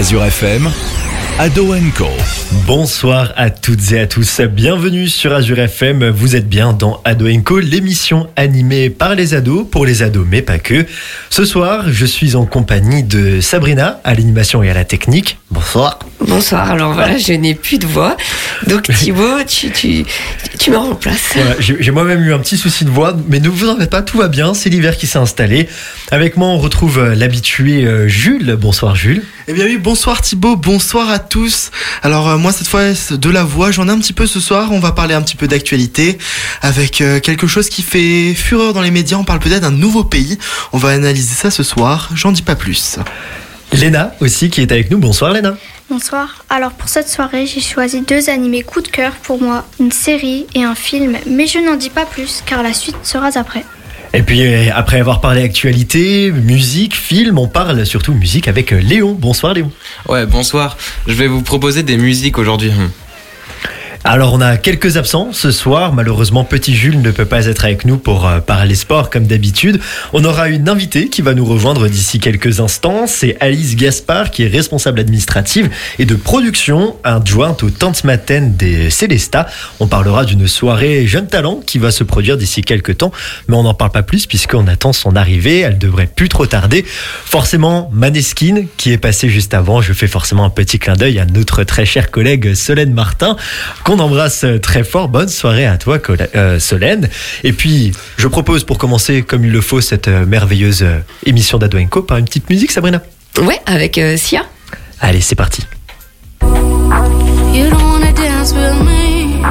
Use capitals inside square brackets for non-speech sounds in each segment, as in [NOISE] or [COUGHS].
Azure FM, Ado Co. Bonsoir à toutes et à tous. Bienvenue sur Azure FM. Vous êtes bien dans Ado Co, l'émission animée par les ados, pour les ados, mais pas que. Ce soir, je suis en compagnie de Sabrina à l'animation et à la technique. Bonsoir. Bonsoir, alors voilà, je n'ai plus de voix. Donc [LAUGHS] Thibaut, tu, tu, tu me remplaces. Voilà, J'ai moi-même eu un petit souci de voix, mais ne vous en faites pas, tout va bien. C'est l'hiver qui s'est installé. Avec moi, on retrouve euh, l'habitué euh, Jules. Bonsoir Jules. Eh bien oui, bonsoir Thibaut, bonsoir à tous. Alors euh, moi cette fois c'est de la voix, j'en ai un petit peu ce soir, on va parler un petit peu d'actualité avec euh, quelque chose qui fait fureur dans les médias, on parle peut-être d'un nouveau pays. On va analyser ça ce soir, j'en dis pas plus. Léna aussi qui est avec nous. Bonsoir Léna. Bonsoir. Alors pour cette soirée, j'ai choisi deux animés coup de cœur pour moi, une série et un film, mais je n'en dis pas plus car la suite sera après. Et puis euh, après avoir parlé actualité, musique, film, on parle surtout musique avec euh, Léon. Bonsoir Léon. Ouais, bonsoir. Je vais vous proposer des musiques aujourd'hui. Alors on a quelques absents ce soir. Malheureusement, petit Jules ne peut pas être avec nous pour euh, parler sport comme d'habitude. On aura une invitée qui va nous rejoindre d'ici quelques instants. C'est Alice Gaspard qui est responsable administrative et de production adjointe au Tante Maten des Célestas. On parlera d'une soirée jeune talent qui va se produire d'ici quelques temps, mais on n'en parle pas plus puisqu'on attend son arrivée. Elle devrait plus trop tarder. Forcément, Maneskin qui est passé juste avant. Je fais forcément un petit clin d'œil à notre très cher collègue Solène Martin qu'on embrasse très fort. Bonne soirée à toi, euh, Solène. Et puis, je propose pour commencer, comme il le faut, cette euh, merveilleuse euh, émission d'Adoenco par une petite musique, Sabrina. Ouais, avec euh, Sia. Allez, c'est parti. You don't wanna dance with me,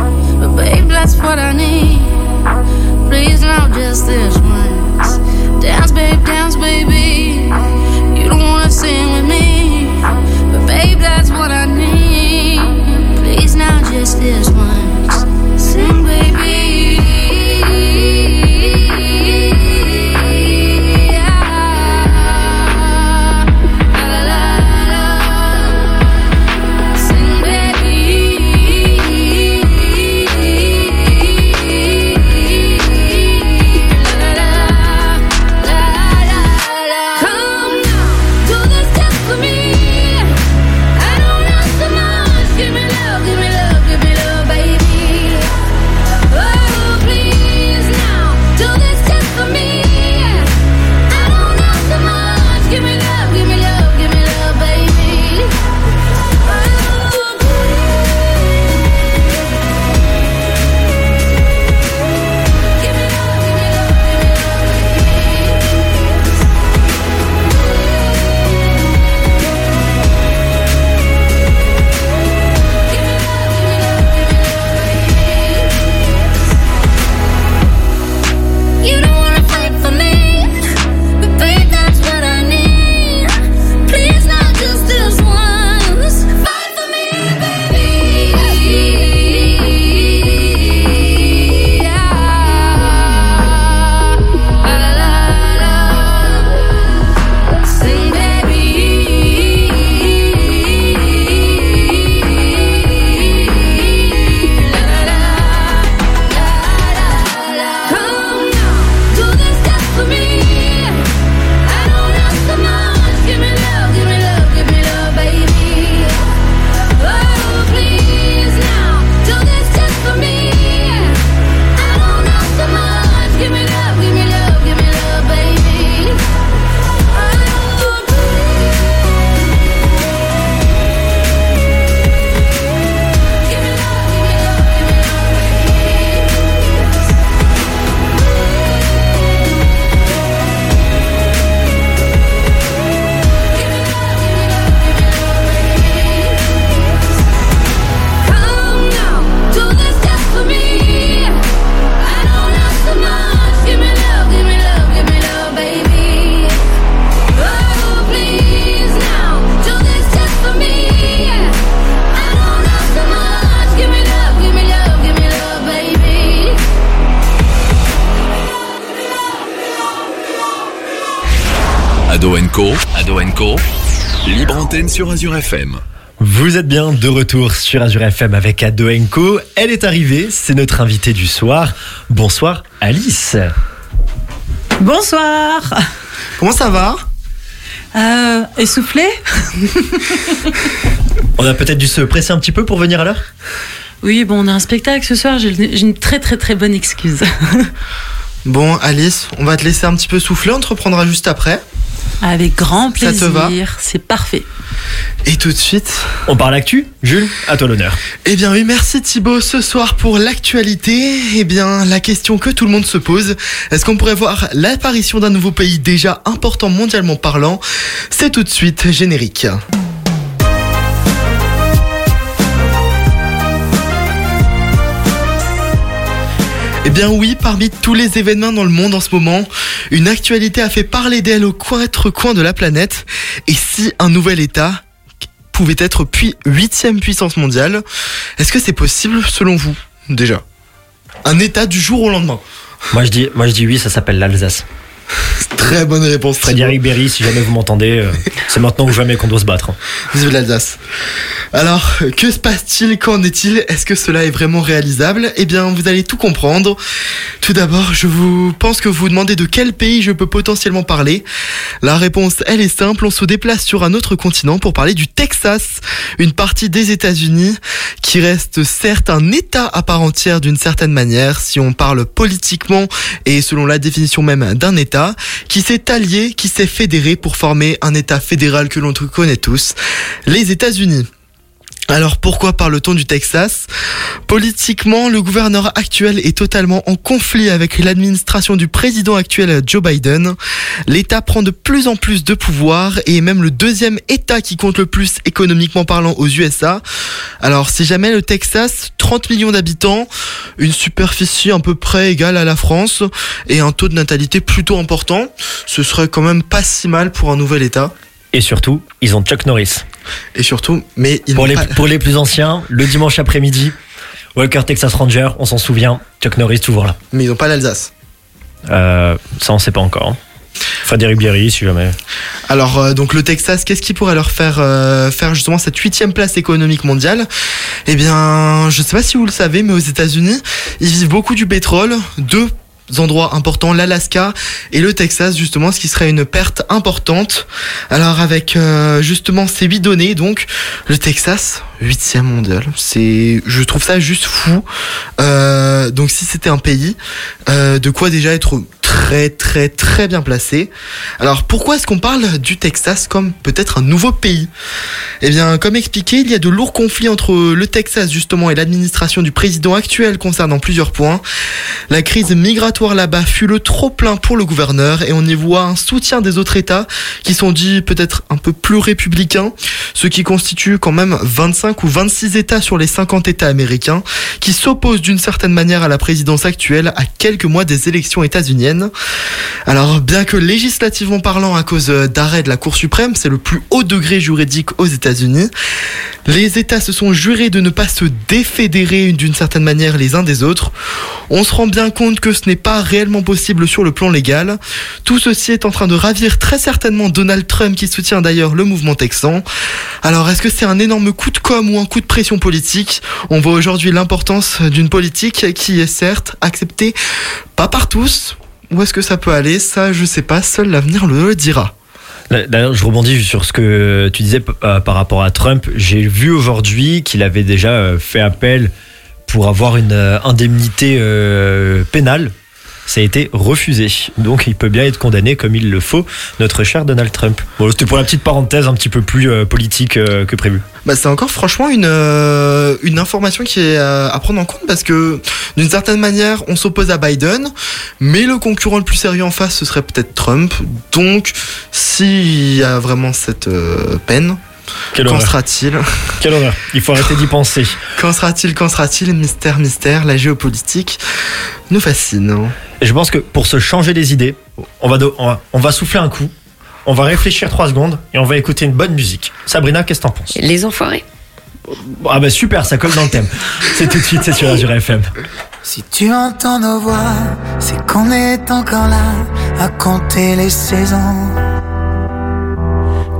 sur Azure FM. Vous êtes bien de retour sur Azure FM avec Adoenco. Elle est arrivée, c'est notre invitée du soir. Bonsoir Alice. Bonsoir Comment ça va? Euh, essoufflé? On a peut-être dû se presser un petit peu pour venir à l'heure? Oui, bon, on a un spectacle ce soir, j'ai j'ai une très très très bonne excuse. Bon, Alice, on va te laisser un petit peu souffler, on te reprendra juste après. Avec grand Ça te va plaisir, c'est parfait. Et tout de suite, On parle actu Jules, à toi l'honneur. Eh bien oui, merci Thibaut. Ce soir pour l'actualité, eh bien la question que tout le monde se pose, est-ce qu'on pourrait voir l'apparition d'un nouveau pays déjà important mondialement parlant? C'est tout de suite générique. Bien oui, parmi tous les événements dans le monde en ce moment, une actualité a fait parler d'elle aux quatre coins de la planète. Et si un nouvel État pouvait être puis huitième puissance mondiale, est-ce que c'est possible selon vous déjà? Un État du jour au lendemain? Moi je moi je dis oui, ça s'appelle l'Alsace. [LAUGHS] Très bonne réponse. Frédéric Berry, si jamais vous m'entendez, euh, [LAUGHS] c'est maintenant ou jamais qu'on doit se battre. hein. Vive l'Alsace. Alors, que se passe-t-il Qu'en est-il? Est-ce que cela est vraiment réalisable? Eh bien, vous allez tout comprendre. Tout d'abord, je vous pense que vous vous demandez de quel pays je peux potentiellement parler. La réponse, elle est simple. On se déplace sur un autre continent pour parler du Texas, une partie des États-Unis qui reste certes un État à part entière d'une certaine manière, si on parle politiquement et selon la définition même d'un État, qui s'est allié, qui s'est fédéré pour former un État fédéral que l'on connaît tous, les États-Unis. Alors pourquoi parle-t-on du Texas? Politiquement, le gouverneur actuel est totalement en conflit avec l'administration du président actuel Joe Biden. L'État prend de plus en plus de pouvoir et est même le deuxième État qui compte le plus économiquement parlant aux USA. Alors si jamais le Texas, 30 millions d'habitants, une superficie à peu près égale à la France et un taux de natalité plutôt important, ce serait quand même pas si mal pour un nouvel État. Et surtout, ils ont Chuck Norris. Et surtout, mais ils Pour n'ont les, pas- pour les plus anciens, le dimanche après-midi, Walker Texas Ranger, on s'en souvient, Chuck Norris toujours là. mais ils n'ont pas l'Alsace. Euh, ça, on sait pas encore. hein. Frédéric Bierry, si jamais. Alors euh, donc le Texas, qu'est-ce qui pourrait leur faire euh, faire justement cette huitième place économique mondiale? Eh bien, je sais pas si vous le savez, mais aux États-Unis, ils vivent beaucoup du pétrole. Deux endroits importants, l'Alaska et le Texas justement, ce qui serait une perte importante. Alors avec euh, justement ces huit données, donc le Texas huitième mondial, c'est, je trouve ça juste fou. Euh, donc si c'était un pays, euh, de quoi déjà être très très très bien placé. Alors pourquoi est-ce qu'on parle du Texas comme peut-être un nouveau pays? Eh bien comme expliqué, il y a de lourds conflits entre le Texas justement et l'administration du président actuel concernant plusieurs points. La crise migratoire là-bas fut le trop plein pour le gouverneur et on y voit un soutien des autres États qui sont dits peut-être un peu plus républicains, ce qui constitue quand même 25 ou 26 États sur les 50 États américains qui s'opposent d'une certaine manière à la présidence actuelle à quelques mois des élections états-uniennes. Alors, bien que législativement parlant, à cause euh, d'arrêt de la Cour suprême, c'est le plus haut degré juridique aux États-Unis, les États se sont jurés de ne pas se défédérer d'une certaine manière les uns des autres. On se rend bien compte que ce n'est pas réellement possible sur le plan légal. Tout ceci est en train de ravir très certainement Donald Trump qui soutient d'ailleurs le mouvement texan. Alors est-ce que c'est un énorme coup de com ou un coup de pression politique? On voit aujourd'hui l'importance d'une politique qui est certes acceptée pas par tous. Où est-ce que ça peut aller? Ça, je sais pas, seul l'avenir le dira. D'ailleurs, je rebondis sur ce que tu disais euh, par rapport à Trump. J'ai vu aujourd'hui qu'il avait déjà euh, fait appel pour avoir une euh, indemnité pénale. Ça a été refusé. Donc il peut bien être condamné comme il le faut, notre cher Donald Trump. Bon, c'était pour la petite parenthèse un petit peu plus euh, politique euh, que prévu. Bah, c'est encore franchement une, euh, une information qui est à prendre en compte parce que d'une certaine manière on s'oppose à Biden mais le concurrent le plus sérieux en face ce serait peut-être Trump donc s'il y a vraiment cette peine Qu'en horreur. sera-t-il [LAUGHS] Quelle horreur. Il faut arrêter d'y penser. Qu'en sera-t-il Qu'en sera-t-il Mystère, mystère, la géopolitique nous fascine. Et je pense que pour se changer les idées, on va, on va, on va souffler un coup, on va réfléchir trois secondes et on va écouter une bonne musique. Sabrina, qu'est-ce que t'en penses? Les enfoirés. Ah bah super, ça colle dans le thème. C'est tout de suite, c'est sur Azure FM. Si tu entends nos voix, c'est qu'on est encore là à compter les saisons.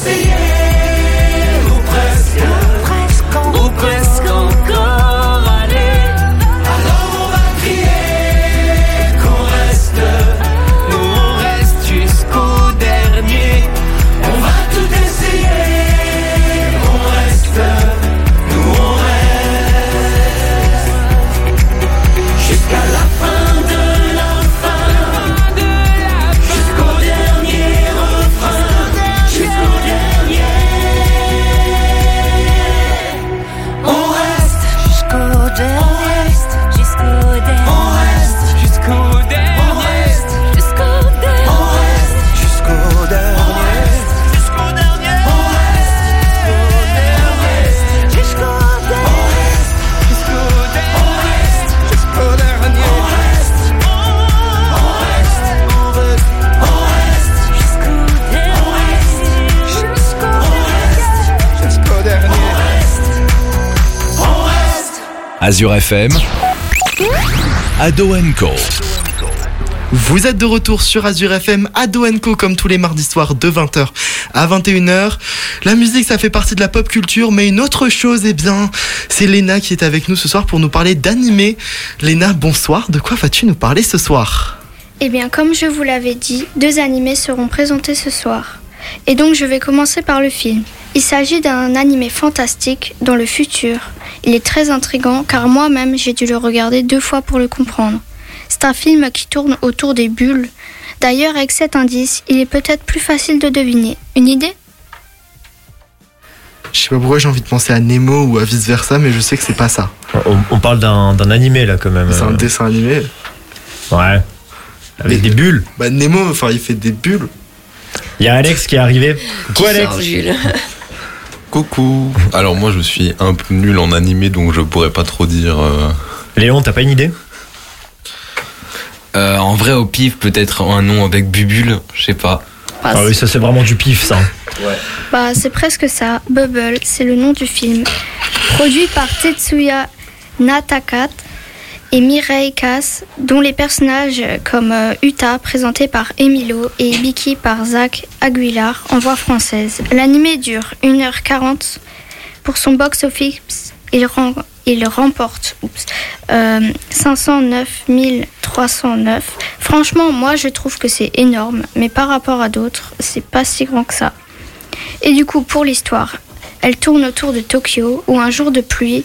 essayé, ou presque, Presque. Ou presque Azure FM, Ado Co. Vous êtes de retour sur Azure FM Ado Co comme tous les mardis soirs de 20h à 21h. La musique ça fait partie de la pop culture mais une autre chose eh bien c'est Léna qui est avec nous ce soir pour nous parler d'animé. Léna bonsoir, de quoi vas-tu nous parler ce soir? Eh bien, comme je vous l'avais dit, deux animés seront présentés ce soir. Et donc, je vais commencer par le film. Il s'agit d'un animé fantastique dans le futur. Il est très intrigant car moi-même j'ai dû le regarder deux fois pour le comprendre. C'est un film qui tourne autour des bulles. D'ailleurs, avec cet indice, il est peut-être plus facile de deviner. Une idée? Je sais pas pourquoi j'ai envie de penser à Nemo ou à vice versa mais je sais que c'est pas ça. On, on parle d'un d'un animé là quand même. C'est un dessin animé. Ouais. Avec Mais- des bulles. Bah Nemo enfin il fait des bulles. Il y a Alex qui est arrivé. Quoi Alex? Jules? Coucou. Alors moi je suis un peu nul en animé donc je pourrais pas trop dire. euh, Léon, t'as pas une idée? Euh, en vrai, au pif, peut-être un nom avec Bubule, je sais pas. Bah, Ah oui, ça c'est vraiment du pif ça. Bah, c'est presque ça. Bubble, c'est le nom du film. Produit par Tetsuya Natakat et Mireille Cass, dont les personnages comme euh, Uta, présenté par Emilo, et Biki par Zach Aguilar en voix française. L'animé dure 1h40. Pour son box-office, il, rem- il remporte oups, euh, 509 309. Franchement, moi je trouve que c'est énorme, mais par rapport à d'autres, c'est pas si grand que ça. Et du coup, pour l'histoire, elle tourne autour de Tokyo où un jour de pluie,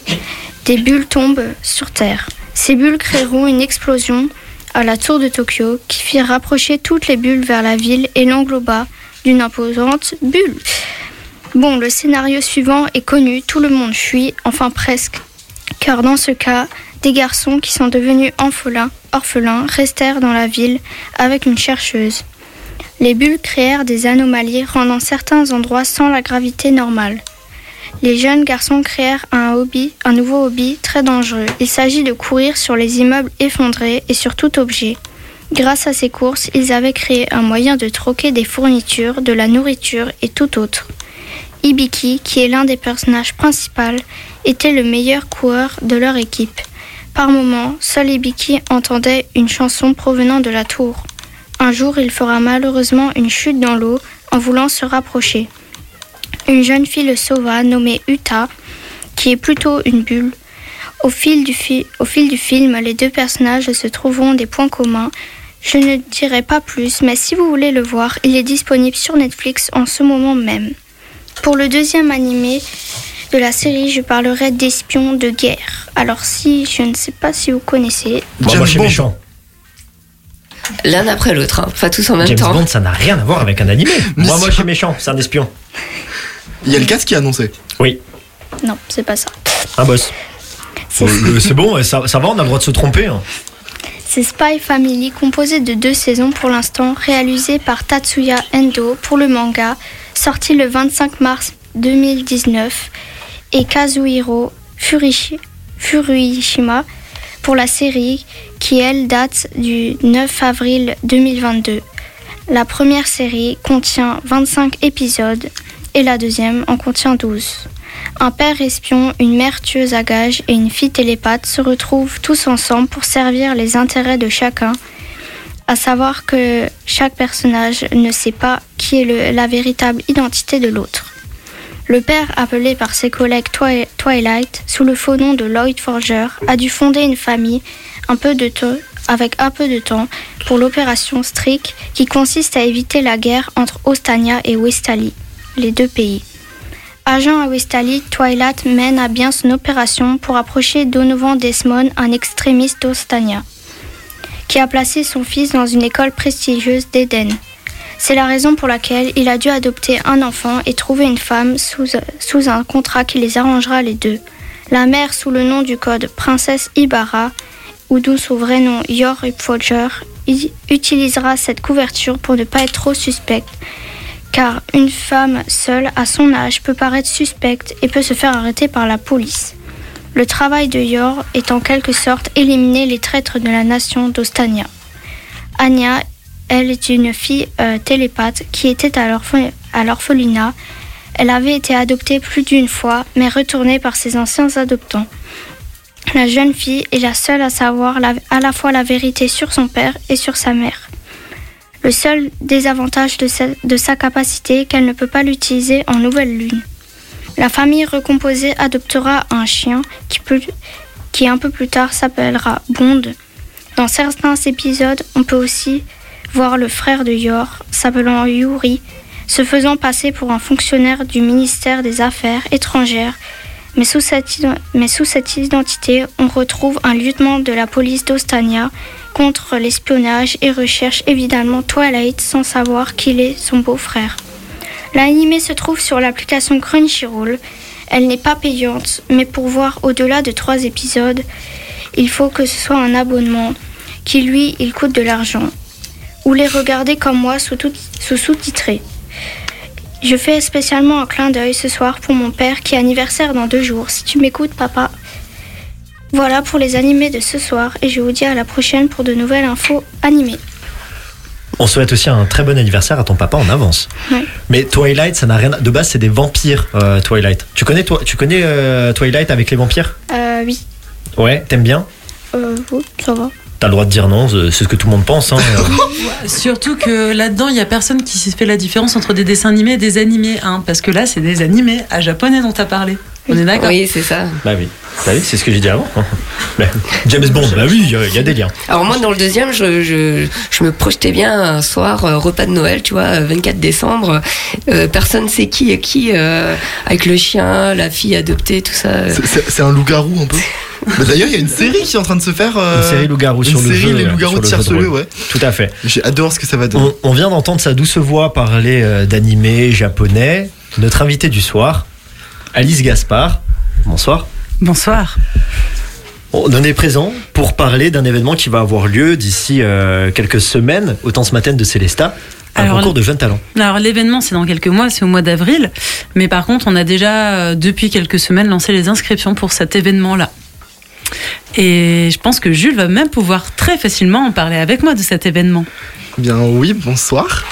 des bulles tombent sur Terre. Ces bulles créeront une explosion à la tour de Tokyo qui fit rapprocher toutes les bulles vers la ville et l'engloba d'une imposante bulle. Bon, le scénario suivant est connu, tout le monde fuit, enfin presque. Car dans ce cas, des garçons qui sont devenus orphelins, orphelins restèrent dans la ville avec une chercheuse. Les bulles créèrent des anomalies rendant certains endroits sans la gravité normale. Les jeunes garçons créèrent un hobby, un nouveau hobby très dangereux. Il s'agit de courir sur les immeubles effondrés et sur tout objet. Grâce à ces courses, ils avaient créé un moyen de troquer des fournitures, de la nourriture et tout autre. Ibiki, qui est l'un des personnages principaux, était le meilleur coureur de leur équipe. Par moments, seul Ibiki entendait une chanson provenant de la tour. Un jour, il fera malheureusement une chute dans l'eau en voulant se rapprocher. Une jeune fille le sauva, nommée Uta, qui est plutôt une bulle. Au fil, du fi- au fil du film, les deux personnages se trouveront des points communs. Je ne dirai pas plus, mais si vous voulez le voir, il est disponible sur Netflix en ce moment même. Pour le deuxième animé de la série, je parlerai d'espions de guerre. Alors si, je ne sais pas si vous connaissez. Bon, moi, je suis méchant. L'un après l'autre, hein. pas tous en même James temps. Bond, ça n'a rien à voir avec un animé. Moi, moi, je suis méchant, c'est un espion. Il y a le 4 qui a annoncé. Oui, Non, c'est pas ça. un boss. C'est bon, ça, ça va, on a le droit de se tromper. hein. C'est Spy Family, composé de deux saisons pour l'instant, réalisé par Tatsuya Endo pour le manga, sorti le 25 mars 2019, et Kazuhiro Furishi- Furuishima pour la série, qui elle date du 9 avril 2022. La première série contient 25 épisodes et la deuxième en contient 12. Un père espion, une mère tueuse à gages et une fille télépathe se retrouvent tous ensemble pour servir les intérêts de chacun, à savoir que chaque personnage ne sait pas qui est la véritable identité de l'autre. Le père, appelé par ses collègues Twi- Twilight sous le faux nom de Lloyd Forger, a dû fonder une famille avec un peu de temps pour l'opération Strick qui consiste à éviter la guerre entre Ostania et Westalie, les deux pays. Agent à Twilight mène à bien son opération pour approcher Donovan Desmond, un extrémiste d'Ostania, qui a placé son fils dans une école prestigieuse d'Éden. C'est la raison pour laquelle il a dû adopter un enfant et trouver une femme sous, sous un contrat qui les arrangera les deux. La mère, sous le nom du code Princesse Ibarra, ou d'où son vrai nom Yor Folger, utilisera cette couverture pour ne pas être trop suspecte car une femme seule à son âge peut paraître suspecte et peut se faire arrêter par la police. Le travail de Yor est en quelque sorte éliminer les traîtres de la nation d'Ostania. Anya, elle est une fille euh, télépathe qui était à l'orphe- à l'orphelinat. Elle avait été adoptée plus d'une fois, mais retournée par ses anciens adoptants. La jeune fille est la seule à savoir à la fois la vérité sur son père et sur sa mère. Le seul désavantage de sa, capacité est qu'elle ne peut pas l'utiliser en nouvelle lune. La famille recomposée adoptera un chien qui, qui un peu plus tard s'appellera Bond. Dans certains épisodes, on peut aussi voir le frère de Yor, s'appelant Yuri, se faisant passer pour un fonctionnaire du ministère des Affaires étrangères. Mais sous, cette, sous identité, on retrouve un lieutenant de la police d'Ostania contre l'espionnage et recherche évidemment Twilight sans savoir qu'il est son beau-frère. L'animé se trouve sur l'application Crunchyroll. Elle n'est pas payante, mais pour voir au-delà de trois épisodes, il faut que ce soit un abonnement qui lui, il coûte de l'argent. Ou les regarder comme moi sous tout- sous sous-titré. Je fais spécialement un clin d'œil ce soir pour mon père qui est anniversaire dans deux jours. Si tu m'écoutes, papa. Voilà pour les animés de ce soir et je vous dis à la prochaine pour de nouvelles infos animées. On souhaite aussi un très bon anniversaire à ton papa en avance. Ouais. Mais Twilight, ça n'a rien. De base, c'est des vampires, euh, Twilight. Tu connais, toi, tu connais euh, Twilight avec les vampires? Euh, oui. Ouais, t'aimes bien? Euh, oui, ça va. T'as le droit de dire non, c'est ce que tout le monde pense. Hein. [LAUGHS] Surtout que là-dedans, il y a personne qui fait la différence entre des dessins animés et des animés, hein, parce que là, c'est des animés à japonais dont t'as parlé. On est d'accord Oui, c'est ça. bah oui, bah oui c'est ce que j'ai dit avant. [LAUGHS] James Bond, bah oui, il y, a- il y a des liens. Alors moi, dans le deuxième, je, je, je me projetais bien un soir, euh, repas de Noël, tu vois, euh, 24 décembre. Euh, personne sait qui est qui, euh, avec le chien, la fille adoptée, tout ça. C'est- un loup-garou un peu. [LAUGHS] Bah, D'ailleurs, il y a une série qui est en train de se faire. euh, Une série loup-garou une sur le série, jeu, Les euh, loups-garous sur de le jeu de Cerceleux, rôle. ouais. Tout à fait. Voir ce que ça va donner. On, on vient d'entendre sa douce voix parler euh, d'animé japonais. Notre invité du soir, Alice Gaspard. Bonsoir. Bonsoir. On en est présent pour parler d'un événement qui va avoir lieu d'ici euh, quelques semaines au temps ce matin de Célesta, un Alors, concours de jeunes talents. Alors l'événement c'est dans quelques mois, c'est au mois d'avril, mais par contre on a déjà euh, depuis quelques semaines lancé les inscriptions pour cet événement-là. Et je pense que Jules va même pouvoir très facilement en parler avec moi de cet événement. Bien oui, bonsoir.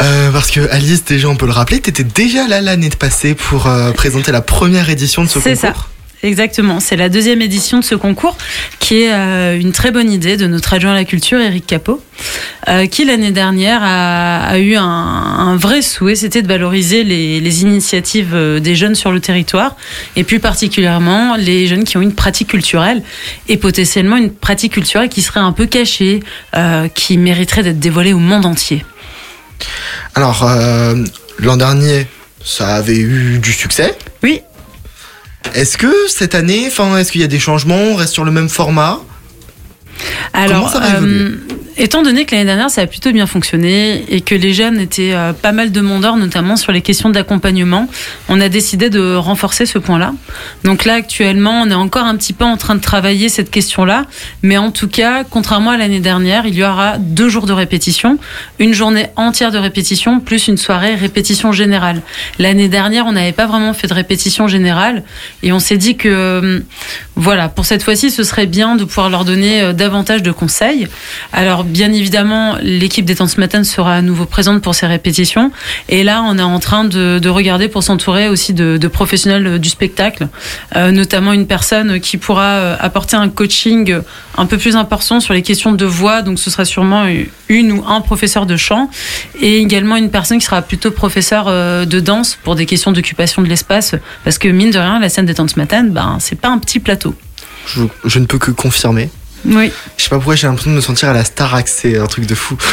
Euh, parce que Alice, déjà on peut le rappeler, t'étais déjà là l'année passée pour euh, présenter la première édition de ce C'est concours. ça. Exactement, c'est la deuxième édition de ce concours qui est euh, une très bonne idée de notre adjoint à la culture, Eric Capot, euh, qui l'année dernière a, a eu un, un vrai souhait, c'était de valoriser les, les initiatives euh, des jeunes sur le territoire et plus particulièrement les jeunes qui ont une pratique culturelle et potentiellement une pratique culturelle qui serait un peu cachée, euh, qui mériterait d'être dévoilée au monde entier. Alors, l'an dernier, ça avait eu du succès. Oui. Est-ce que cette année, enfin, est-ce qu'il y a des changements? On reste sur le même format? Alors, Comment ça va étant donné que l'année dernière ça a plutôt bien fonctionné et que les jeunes étaient euh, pas mal demandeurs, notamment sur les questions d'accompagnement, on a décidé de renforcer ce point-là. Donc là, actuellement, on est encore un petit peu en train de travailler cette question-là, mais en tout cas, contrairement à l'année dernière, il y aura deux jours de répétition, une journée entière de répétition plus une soirée répétition générale. L'année dernière, on n'avait pas vraiment fait de répétition générale et on s'est dit que euh, voilà, pour cette fois-ci, ce serait bien de pouvoir leur donner euh, davantage de conseils. Alors, bien évidemment, l'équipe des temps ce matin sera à nouveau présente pour ces répétitions. Et là, on est en train de, de regarder pour s'entourer aussi de, professionnels du spectacle, euh, notamment une personne qui pourra euh, apporter un coaching un peu plus important sur les questions de voix. Donc, ce sera sûrement une ou un professeur de chant et également une personne qui sera plutôt professeur euh, de danse pour des questions d'occupation de l'espace. Parce que, mine de rien, la scène des temps ce matin, ben, c'est pas un petit plateau. je ne peux que confirmer. Oui. Je sais pas pourquoi j'ai l'impression de me sentir à la Starac, c'est un truc de fou. [LAUGHS]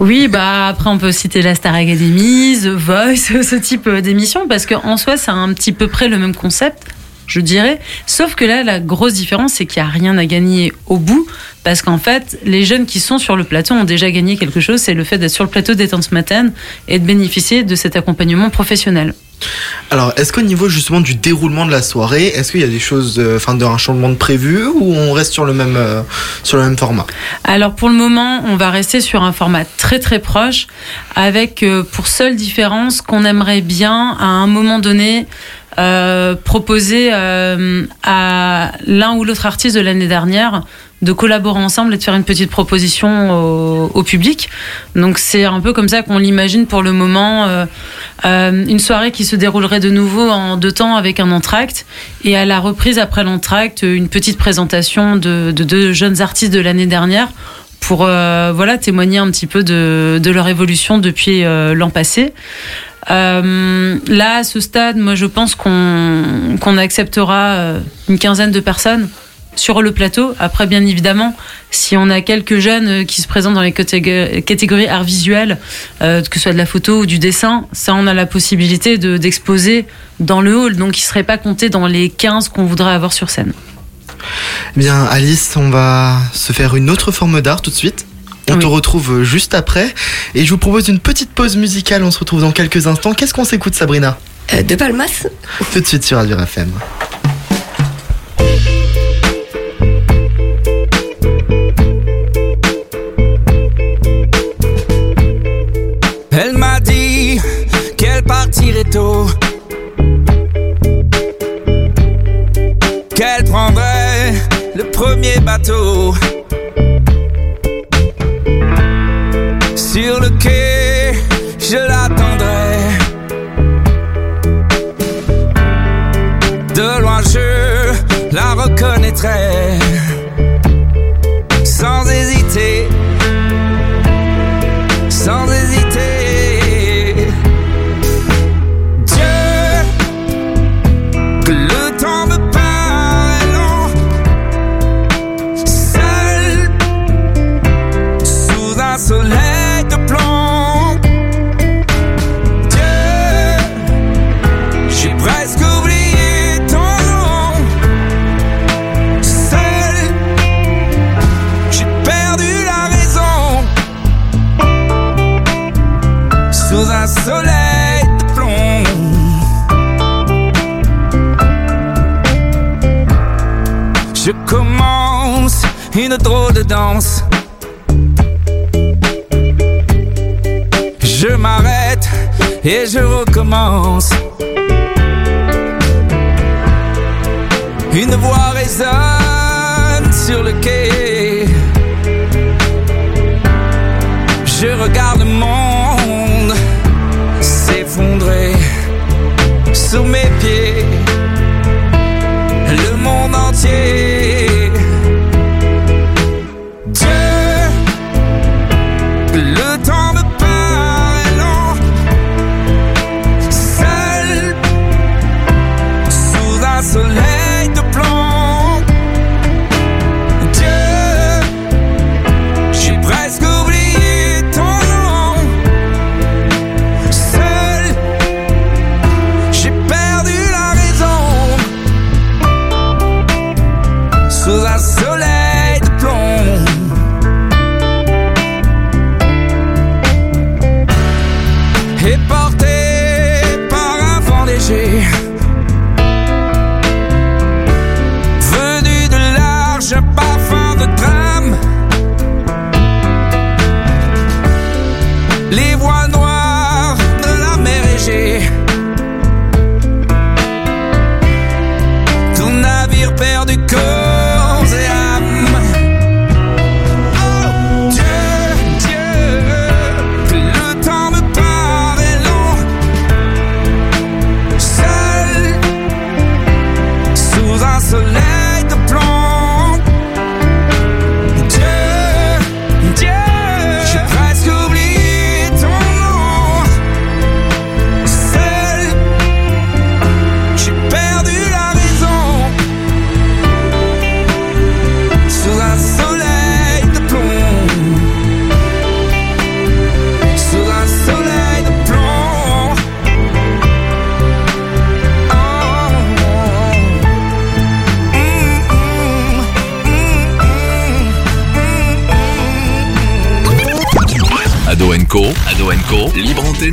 Oui, bah après on peut citer la Star Academy, The Voice, [LAUGHS] ce type euh, d'émission, parce qu'en soi c'est un petit peu près le même concept, je dirais. Sauf que là, la grosse différence, c'est qu'il n'y a rien à gagner au bout, parce qu'en fait, les jeunes qui sont sur le plateau ont déjà gagné quelque chose, c'est le fait d'être sur le plateau temps ce matin et de bénéficier de cet accompagnement professionnel. Alors, est-ce qu'au niveau justement du déroulement de la soirée, est-ce qu'il y a des choses, euh, enfin, d'un changement de prévu ou on reste sur le même, euh, sur le même format? Alors pour le moment, on va rester sur un format très très proche, avec euh, pour seule différence qu'on aimerait bien à un moment donné euh, proposer euh, à l'un ou l'autre artiste de l'année dernière de collaborer ensemble et de faire une petite proposition au, public. Donc c'est un peu comme ça qu'on l'imagine pour le moment. euh, euh, une soirée qui se déroulerait de nouveau en deux temps avec un entracte et à la reprise après l'entracte une petite présentation de, de deux jeunes artistes de l'année dernière pour euh, voilà témoigner un petit peu de, leur évolution depuis l'an passé. Là, à ce stade, moi, je pense qu'on qu'on acceptera une quinzaine de personnes sur le plateau. Après, bien évidemment, si on a quelques jeunes euh, qui se présentent dans les catég- catégories art visuel, euh, que ce soit de la photo ou du dessin, ça, on a la possibilité de- d'exposer dans le hall. Donc, ils ne seraient pas comptés dans les 15 qu'on voudrait avoir sur scène. Bien, Alice, on va se faire une autre forme d'art tout de suite. On te retrouve juste après. Et je vous propose une petite pause musicale. On se retrouve dans quelques instants. Qu'est-ce qu'on s'écoute, Sabrina? De Palmas. Tout de suite sur Radio FM. Qu'elle partirait tôt. Qu'elle prendrait le premier bateau. Sur le quai, je l'attendrai. De loin, je la reconnaîtrai. Danse. Je m'arrête et je recommence. Une voix résonne sur le quai. Je regarde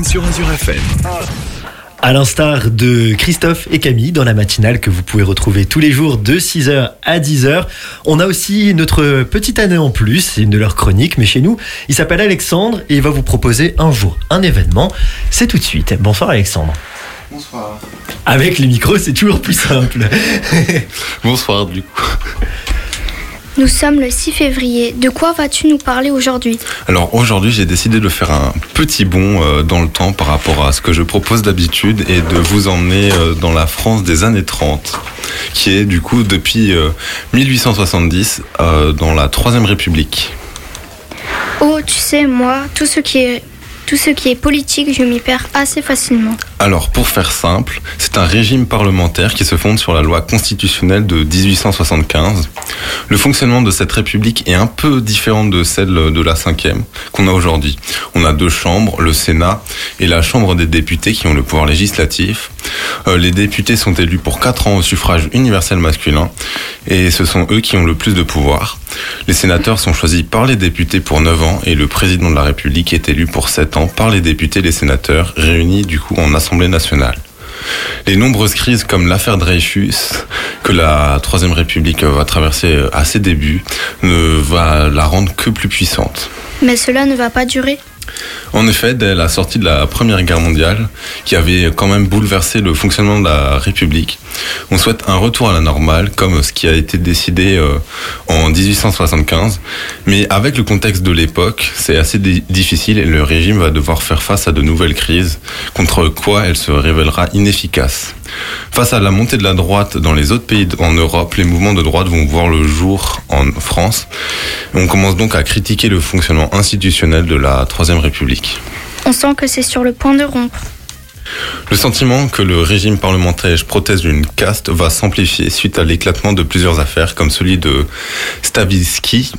sur Azure FM. À l'instar de Christophe et Camille dans la matinale que vous pouvez retrouver tous les jours de 6h à 10h. On a aussi notre petite année en plus, c'est une de leurs chroniques, mais chez nous, il s'appelle Alexandre et il va vous proposer un jour un événement. C'est tout de suite. Bonsoir Alexandre. Bonsoir. Avec les micros, c'est toujours plus simple. Bonsoir du coup. Nous sommes le 6 février. De quoi vas-tu nous parler aujourd'hui? Alors aujourd'hui j'ai décidé de faire un petit bond euh, dans le temps par rapport à ce que je propose d'habitude et de vous emmener euh, dans la France des années 30 qui est du coup depuis euh, 1870 euh, dans la Troisième République. Oh, tu sais, moi, tout ce qui est, tout ce qui est politique, je m'y perds assez facilement. Alors, pour faire simple, c'est un régime parlementaire qui se fonde sur la loi constitutionnelle de 1875. Le fonctionnement de cette république est un peu différent de celle de la cinquième qu'on a aujourd'hui. On a deux chambres, le Sénat et la Chambre des députés qui ont le pouvoir législatif. Euh, les députés sont élus pour 4 ans au suffrage universel masculin et ce sont eux qui ont le plus de pouvoir. Les sénateurs sont choisis par les députés pour 9 ans et le président de la République est élu pour 7 ans par les députés et les sénateurs réunis du coup en Assemblée nationale. Les nombreuses crises comme l'affaire Dreyfus, que la Troisième République va traverser à ses débuts, ne va la rendre que plus puissante. Mais cela ne va pas durer. En effet, dès la sortie de la Première Guerre mondiale, qui avait quand même bouleversé le fonctionnement de la République, on souhaite un retour à la normale, comme ce qui a été décidé euh, en 1875. Mais avec le contexte de l'époque, c'est assez di- difficile et le régime va devoir faire face à de nouvelles crises, contre quoi elle se révélera inefficace. Face à la montée de la droite dans les autres pays en Europe, les mouvements de droite vont voir le jour en France. On commence donc à critiquer le fonctionnement institutionnel de la Troisième République. On sent que c'est sur le point de rompre. Le sentiment que le régime parlementaire protège d'une caste va s'amplifier suite à l'éclatement de plusieurs affaires comme celui de Stavisky.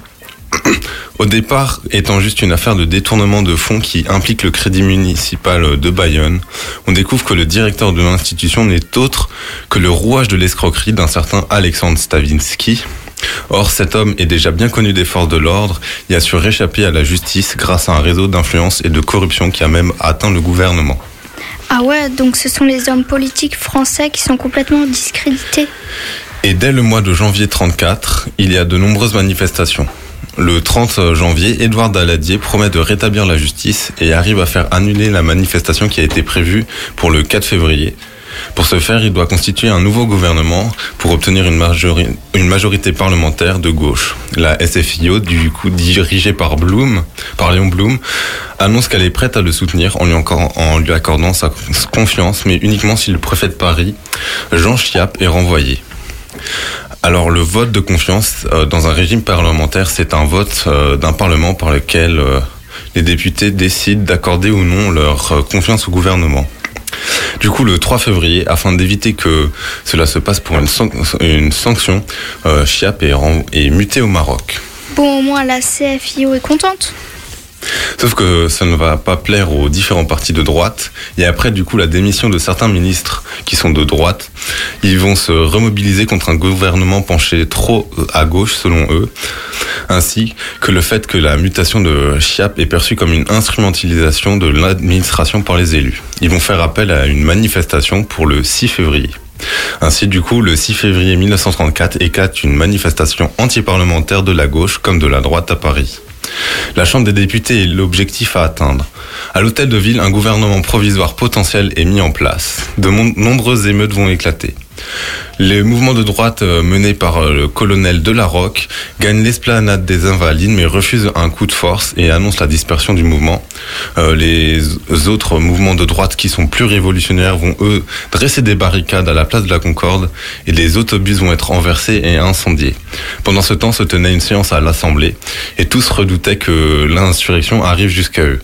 Au départ, étant juste une affaire de détournement de fonds qui implique le crédit municipal de Bayonne, on découvre que le directeur de l'institution n'est autre que le rouage de l'escroquerie d'un certain Alexandre Stavinsky. Or, cet homme est déjà bien connu des forces de l'ordre et a su réchapper à la justice grâce à un réseau d'influence et de corruption qui a même atteint le gouvernement. Ah ouais, donc ce sont les hommes politiques français qui sont complètement discrédités. Et dès le mois de janvier 34, il y a de nombreuses manifestations. Le 30 janvier, Édouard Daladier promet de rétablir la justice et arrive à faire annuler la manifestation qui a été prévue pour le 4 février. Pour ce faire, il doit constituer un nouveau gouvernement pour obtenir une, majori- une majorité parlementaire de gauche. La SFIO, du coup dirigée par Bloom, par Léon Blum, annonce qu'elle est prête à le soutenir en lui, en lui accordant sa confiance, mais uniquement si le préfet de Paris, Jean Chiappe, est renvoyé. Alors le vote de confiance euh, dans un régime parlementaire, c'est un vote euh, d'un parlement par lequel euh, les députés décident d'accorder ou non leur confiance au gouvernement. Du coup, le 3 février, afin d'éviter que cela se passe pour une, san- une sanction, ren- est muté au Maroc. Bon, au moins la CFIO est contente. Sauf que ça ne va pas plaire aux différents partis de droite. Et après, du coup, la démission de certains ministres qui sont de droite, ils vont se remobiliser contre un gouvernement penché trop euh, à gauche, selon eux. Ainsi que le fait que la mutation de Chiappe est perçue comme une instrumentalisation de l'administration par les élus. Ils vont faire appel à une manifestation pour le 6 février. Ainsi, du coup, le 6 février 1934 éclate une manifestation anti-parlementaire de la gauche comme de la droite à Paris. La Chambre des députés est l'objectif à atteindre. À l'hôtel de ville, un gouvernement provisoire potentiel est mis en place. De nombreuses émeutes vont éclater. Les mouvements de droite euh, menés par euh, le colonel Delarocque gagnent l'esplanade des Invalides mais refusent un coup de force et annoncent la dispersion du mouvement. Euh, les autres mouvements de droite qui sont plus révolutionnaires vont eux dresser des barricades à la place de la Concorde et des autobus vont être renversés et incendiés. Pendant ce temps se tenait une séance à l'Assemblée et tous redoutaient que l'insurrection arrive jusqu'à eux.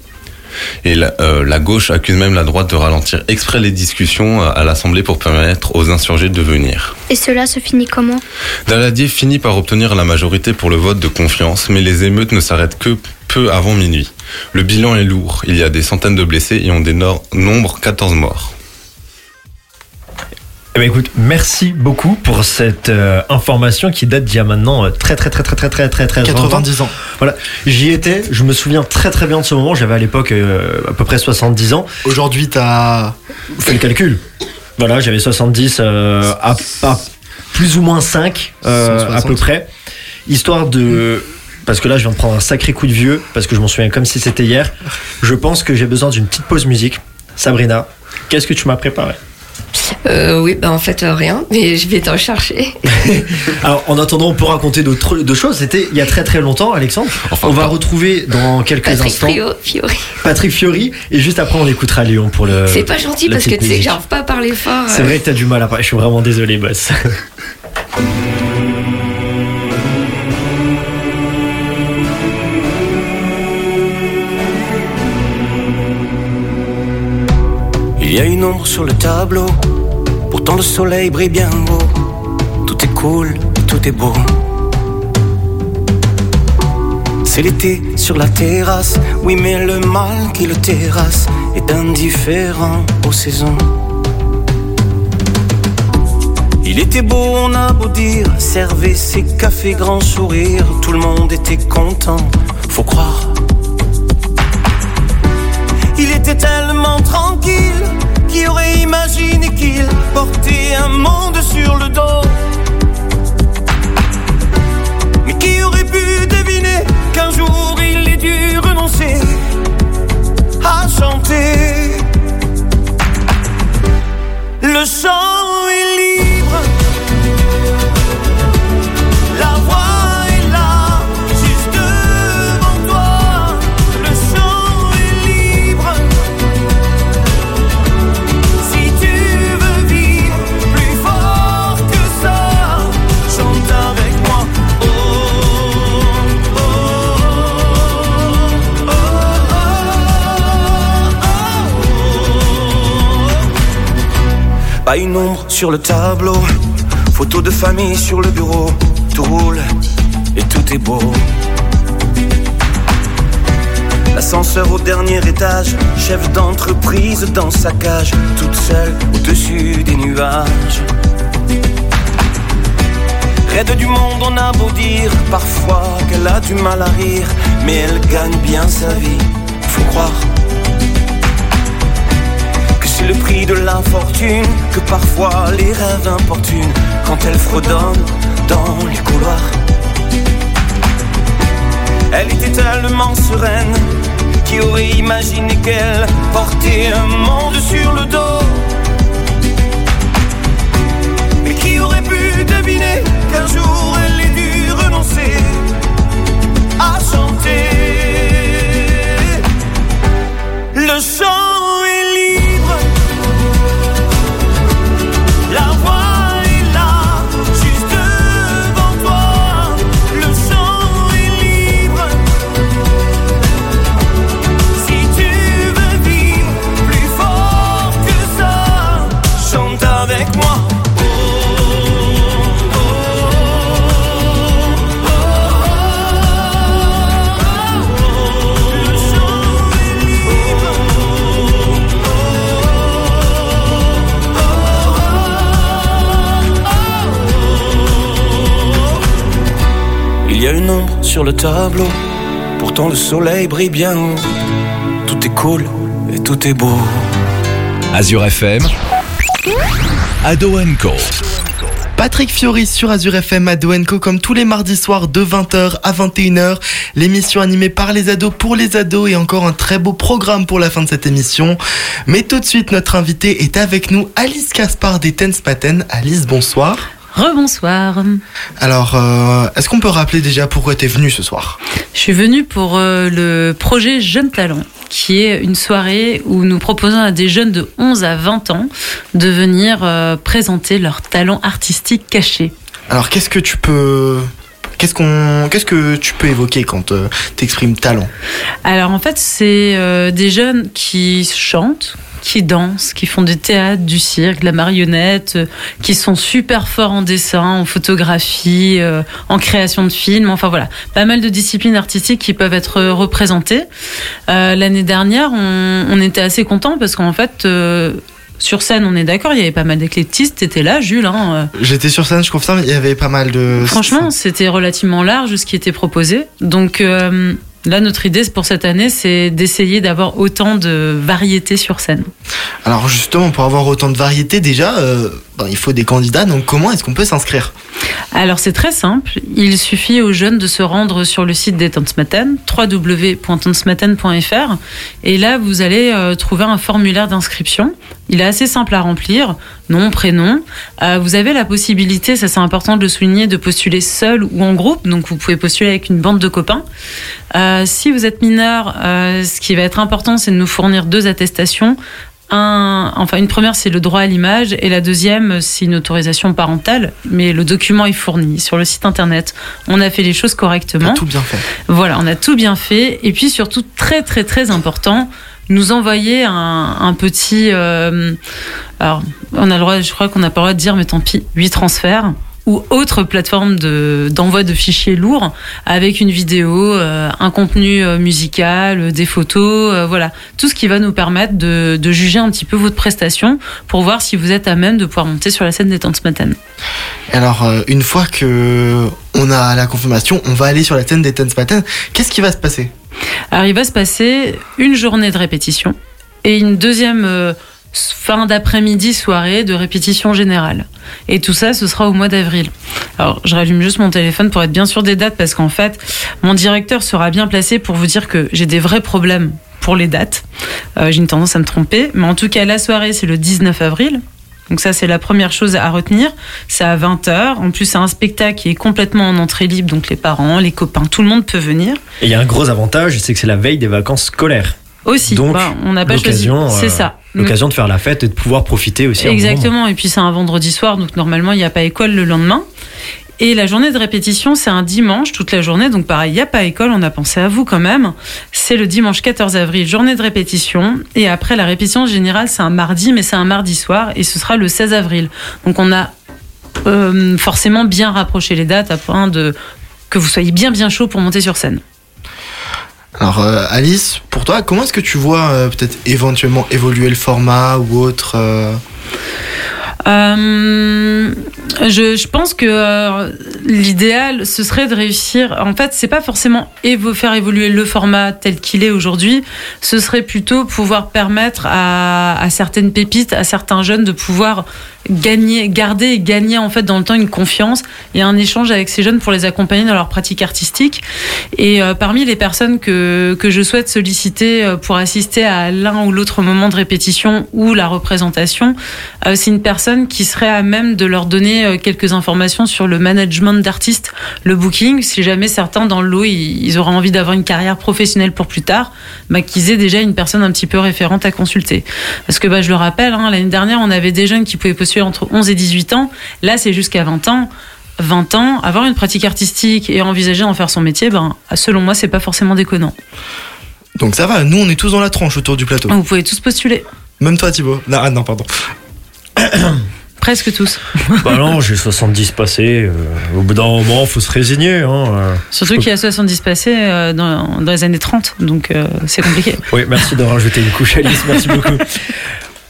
Et la, euh, la gauche accuse même la droite de ralentir exprès les discussions euh, à l'Assemblée pour permettre aux insurgés de venir. Et cela se finit comment? Daladier finit par obtenir la majorité pour le vote de confiance, mais les émeutes ne s'arrêtent que peu avant minuit. Le bilan est lourd, il y a des centaines de blessés et on dénombre nombre 14 morts. Eh ben écoute, merci beaucoup pour cette euh, information qui date d'il y a maintenant euh, très très très très très très très très 90 ans. Voilà, j'y étais, je me souviens très très bien de ce moment, j'avais à l'époque euh, à peu près 70 ans. Aujourd'hui, t'as fait le calcul. Voilà, j'avais 70 euh, à, à plus ou moins 5 euh, à 160. peu près. Histoire de parce que là je viens de prendre un sacré coup de vieux parce que je m'en souviens comme si c'était hier. Je pense que j'ai besoin d'une petite pause musique. Sabrina, qu'est-ce que tu m'as préparé? Euh, oui, bah en fait euh, rien, mais je vais t'en chercher. [LAUGHS] Alors, en attendant, on peut raconter d'autres choses. C'était il y a très très longtemps, Alexandre. on va retrouver dans quelques Patrick instants Frio- Fiori. Patrick Fiori. Et juste après, on écoutera Léon pour le. C'est pas gentil parce que tu sais j'arrive pas à parler fort. C'est euh. vrai que t'as du mal à parler. Je suis vraiment désolé, boss. [LAUGHS] Il y a une ombre sur le tableau, pourtant le soleil brille bien haut. Tout est cool, tout est beau. C'est l'été sur la terrasse, oui mais le mal qui le terrasse est indifférent aux saisons. Il était beau, on a beau dire, servait ses cafés grand sourire, tout le monde était content, faut croire. Tellement tranquille Qui aurait imaginé qu'il portait un monde sur le dos. Mais qui aurait pu deviner Qu'un jour il ait dû renoncer À chanter Le chant Pas une ombre sur le tableau. Photo de famille sur le bureau. Tout roule et tout est beau. L'ascenseur au dernier étage, chef d'entreprise dans sa cage, toute seule au-dessus des nuages. Raide du monde, on a beau dire. Parfois qu'elle a du mal à rire, mais elle gagne bien sa vie, faut croire. Le prix de l'infortune que parfois les rêves importunent quand elle fredonne dans les couloirs. Elle était tellement sereine qui aurait imaginé qu'elle portait un monde sur le dos. Mais qui aurait pu deviner qu'un jour elle ait dû renoncer à chanter le chant. Sur le tableau, pourtant le soleil brille bien haut. Tout est cool et tout est beau. Azure FM, Ado Co. Patrick Fiori sur Azure FM à Doenco comme tous les mardis soirs de 20h à 21h. L'émission animée par les ados pour les ados et encore un très beau programme pour la fin de cette émission. Mais tout de suite, notre invité est avec nous, Alice Caspar des Tense Paten. Alice, bonsoir. Rebonsoir. Alors, euh, est-ce qu'on peut rappeler déjà pourquoi tu es venue ce soir? Je suis venue pour euh, le projet Jeunes Talents, qui est une soirée où nous proposons à des jeunes de 11 à 20 ans de venir euh, présenter leurs talents artistiques cachés. Alors, qu'est-ce que tu peux... Qu'est-ce, qu'on, qu'est-ce que tu peux évoquer quand tu exprimes talent? Alors en fait, c'est euh, des jeunes qui chantent, qui dansent, qui font du théâtre, du cirque, de la marionnette, euh, qui sont super forts en dessin, en photographie, euh, en création de films. Enfin voilà, pas mal de disciplines artistiques qui peuvent être représentées. Euh, L'année dernière, on, on était assez contents parce qu'en fait. sur scène, on est d'accord, il y avait pas mal d'éclectistes. T'étais là, Jules. Hein. J'étais sur scène, je confirme, il y avait pas mal de... Franchement, c'était relativement large ce qui était proposé. Donc euh, là, notre idée pour cette année, c'est d'essayer d'avoir autant de variété sur scène. Alors justement, pour avoir autant de variété, déjà, euh, ben, il faut des candidats, donc comment est-ce qu'on peut s'inscrire? Alors c'est très simple, il suffit aux jeunes de se rendre sur le site des Tanzmatten, www.tanzmatten.fr, et là vous allez euh, trouver un formulaire d'inscription. Il est assez simple à remplir, nom, prénom. Euh, vous avez la possibilité, ça c'est important de le souligner, de postuler seul ou en groupe, donc vous pouvez postuler avec une bande de copains. Euh, si vous êtes mineur, ce qui va être important, c'est de nous fournir deux attestations. Un, enfin, une première, c'est le droit à l'image, et la deuxième, c'est une autorisation parentale. Mais le document est fourni sur le site internet. On a fait les choses correctement. Tout bien fait. Voilà, on a tout bien fait. Et puis surtout, très très très important, nous envoyer un, un petit. euh, alors, on a le droit, je crois qu'on n'a pas le droit de dire, mais tant pis, 8 transferts ou autre plateforme de- d'envoi de, fichiers lourds avec une vidéo, euh, un contenu euh, musical, euh, des photos, euh, voilà, tout ce qui va nous permettre de, de juger un petit peu votre prestation pour voir si vous êtes à même de pouvoir monter sur la scène des Tanzmatten. Alors, euh, une fois que on a la confirmation, on va aller sur la scène des Tense Pattern. Qu'est-ce qui va se passer? Alors il va se passer une journée de répétition et une deuxième fin d'après-midi soirée de répétition générale. Et tout ça, ce sera au mois d'avril. Alors je rallume juste mon téléphone pour être bien sûr des dates parce qu'en fait, mon directeur sera bien placé pour vous dire que j'ai des vrais problèmes pour les dates. Euh, j'ai une tendance à me tromper, mais en tout cas la soirée c'est le 19 avril. Donc ça, c'est la première chose à retenir. C'est à 20h. En plus, c'est un spectacle qui est complètement en entrée libre. Donc les parents, les copains, tout le monde peut venir. Et il y a un gros avantage, c'est que c'est la veille des vacances scolaires. Aussi. Donc, Bah, on n'a pas choisi. l'occasion, C'est euh, ça. L'occasion de faire la fête et de pouvoir profiter aussi. Exactement. Et puis c'est un vendredi soir, donc normalement il n'y a pas école le lendemain. Et la journée de répétition, c'est un dimanche toute la journée. Donc pareil, il n'y a pas école, on a pensé à vous quand même. C'est le dimanche 14 avril, journée de répétition. Et après, la répétition générale, c'est un mardi, mais c'est un mardi soir. Et ce sera le 16 avril. Donc on a euh, forcément bien rapproché les dates à point de que vous soyez bien bien chaud pour monter sur scène. Alors, euh, Alice, pour toi, comment est-ce que tu vois euh, peut-être éventuellement évoluer le format ou autre euh, je, pense que euh, l'idéal, ce serait de réussir. En fait, c'est pas forcément évo- faire évoluer le format tel qu'il est aujourd'hui. Ce serait plutôt pouvoir permettre à, certaines pépites, à certains jeunes, de pouvoir gagner, garder et gagner en fait dans le temps une confiance et un échange avec ces jeunes pour les accompagner dans leur pratique artistique. Et euh, parmi les personnes que, que je souhaite solliciter pour assister à l'un ou l'autre moment de répétition ou la représentation, c'est une personne qui serait à même de leur donner euh, quelques informations sur le management d'artistes, le booking, si jamais certains dans le lot ils, ils auraient envie d'avoir une carrière professionnelle pour plus tard, bah, qu'ils aient déjà une personne un petit peu référente à consulter. Parce que bah, je le rappelle, hein, l'année dernière on avait des jeunes qui pouvaient postuler entre 11 et 18 ans, là c'est jusqu'à 20 ans. 20 ans, avoir une pratique artistique et envisager d'en faire son métier, ben, selon moi, c'est pas forcément déconnant. Donc ça va, nous on est tous dans la tranche autour du plateau. Vous pouvez tous postuler. Même toi Thibaut. Non, ah non, pardon. [COUGHS] Presque tous. [LAUGHS] Bah non, j'ai 70 passés. euh, au bout d'un moment, faut se résigner. Hein, euh. Surtout qu'il y a 70 passés euh, dans, dans les années 30, donc c'est compliqué. [LAUGHS] Oui, merci de rajouter une couche, Alice. Merci beaucoup.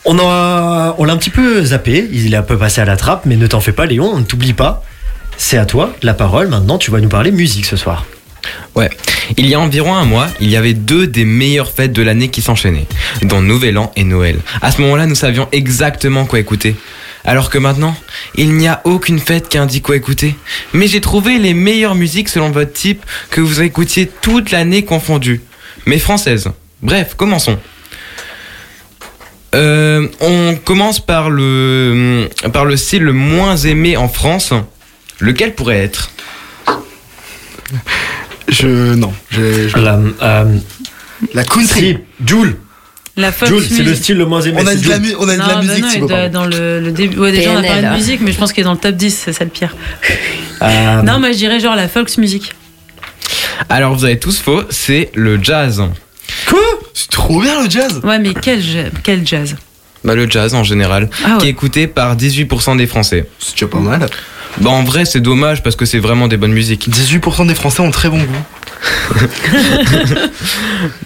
On a- on l'a un petit peu zappé. Il est un peu passé à la trappe, mais ne t'en fais pas, Léon. On ne t'oublie pas. c'est à toi la parole. Maintenant, tu vas nous parler musique ce soir. Ouais. Il y a environ un mois, il y avait deux des meilleures fêtes de l'année qui s'enchaînaient, dont Nouvel An et Noël. À ce moment-là, nous savions exactement quoi écouter. Alors que maintenant, il n'y a aucune fête qui indique quoi écouter. Mais j'ai trouvé les meilleures musiques selon votre type que vous écoutiez toute l'année confondue. Mais françaises. Bref, commençons. Euh, on commence par le, par le style le moins aimé en France. Lequel pourrait être? Je. Non. Je, je- La, euh, La country. si, Joule. La folk Joule, c'est le style le moins aimé. On a de la, Jul. mu- on a de Non, la bah musique, non, doit dans le, le début. Ouais, déjà, on a parlé de musique, mais je pense qu'il est dans le top 10, c'est ça le pire. Euh, Non, moi je dirais genre la folk music. Alors vous avez tous faux, c'est le jazz. Quoi? C'est trop bien le jazz Ouais, mais quel, quel jazz? Bah, le jazz en général, Ah qui est écouté par 18% des Français. C'est déjà pas mal. Bah en vrai c'est dommage parce que c'est vraiment des bonnes musiques. 18% des Français ont très bon goût. [LAUGHS]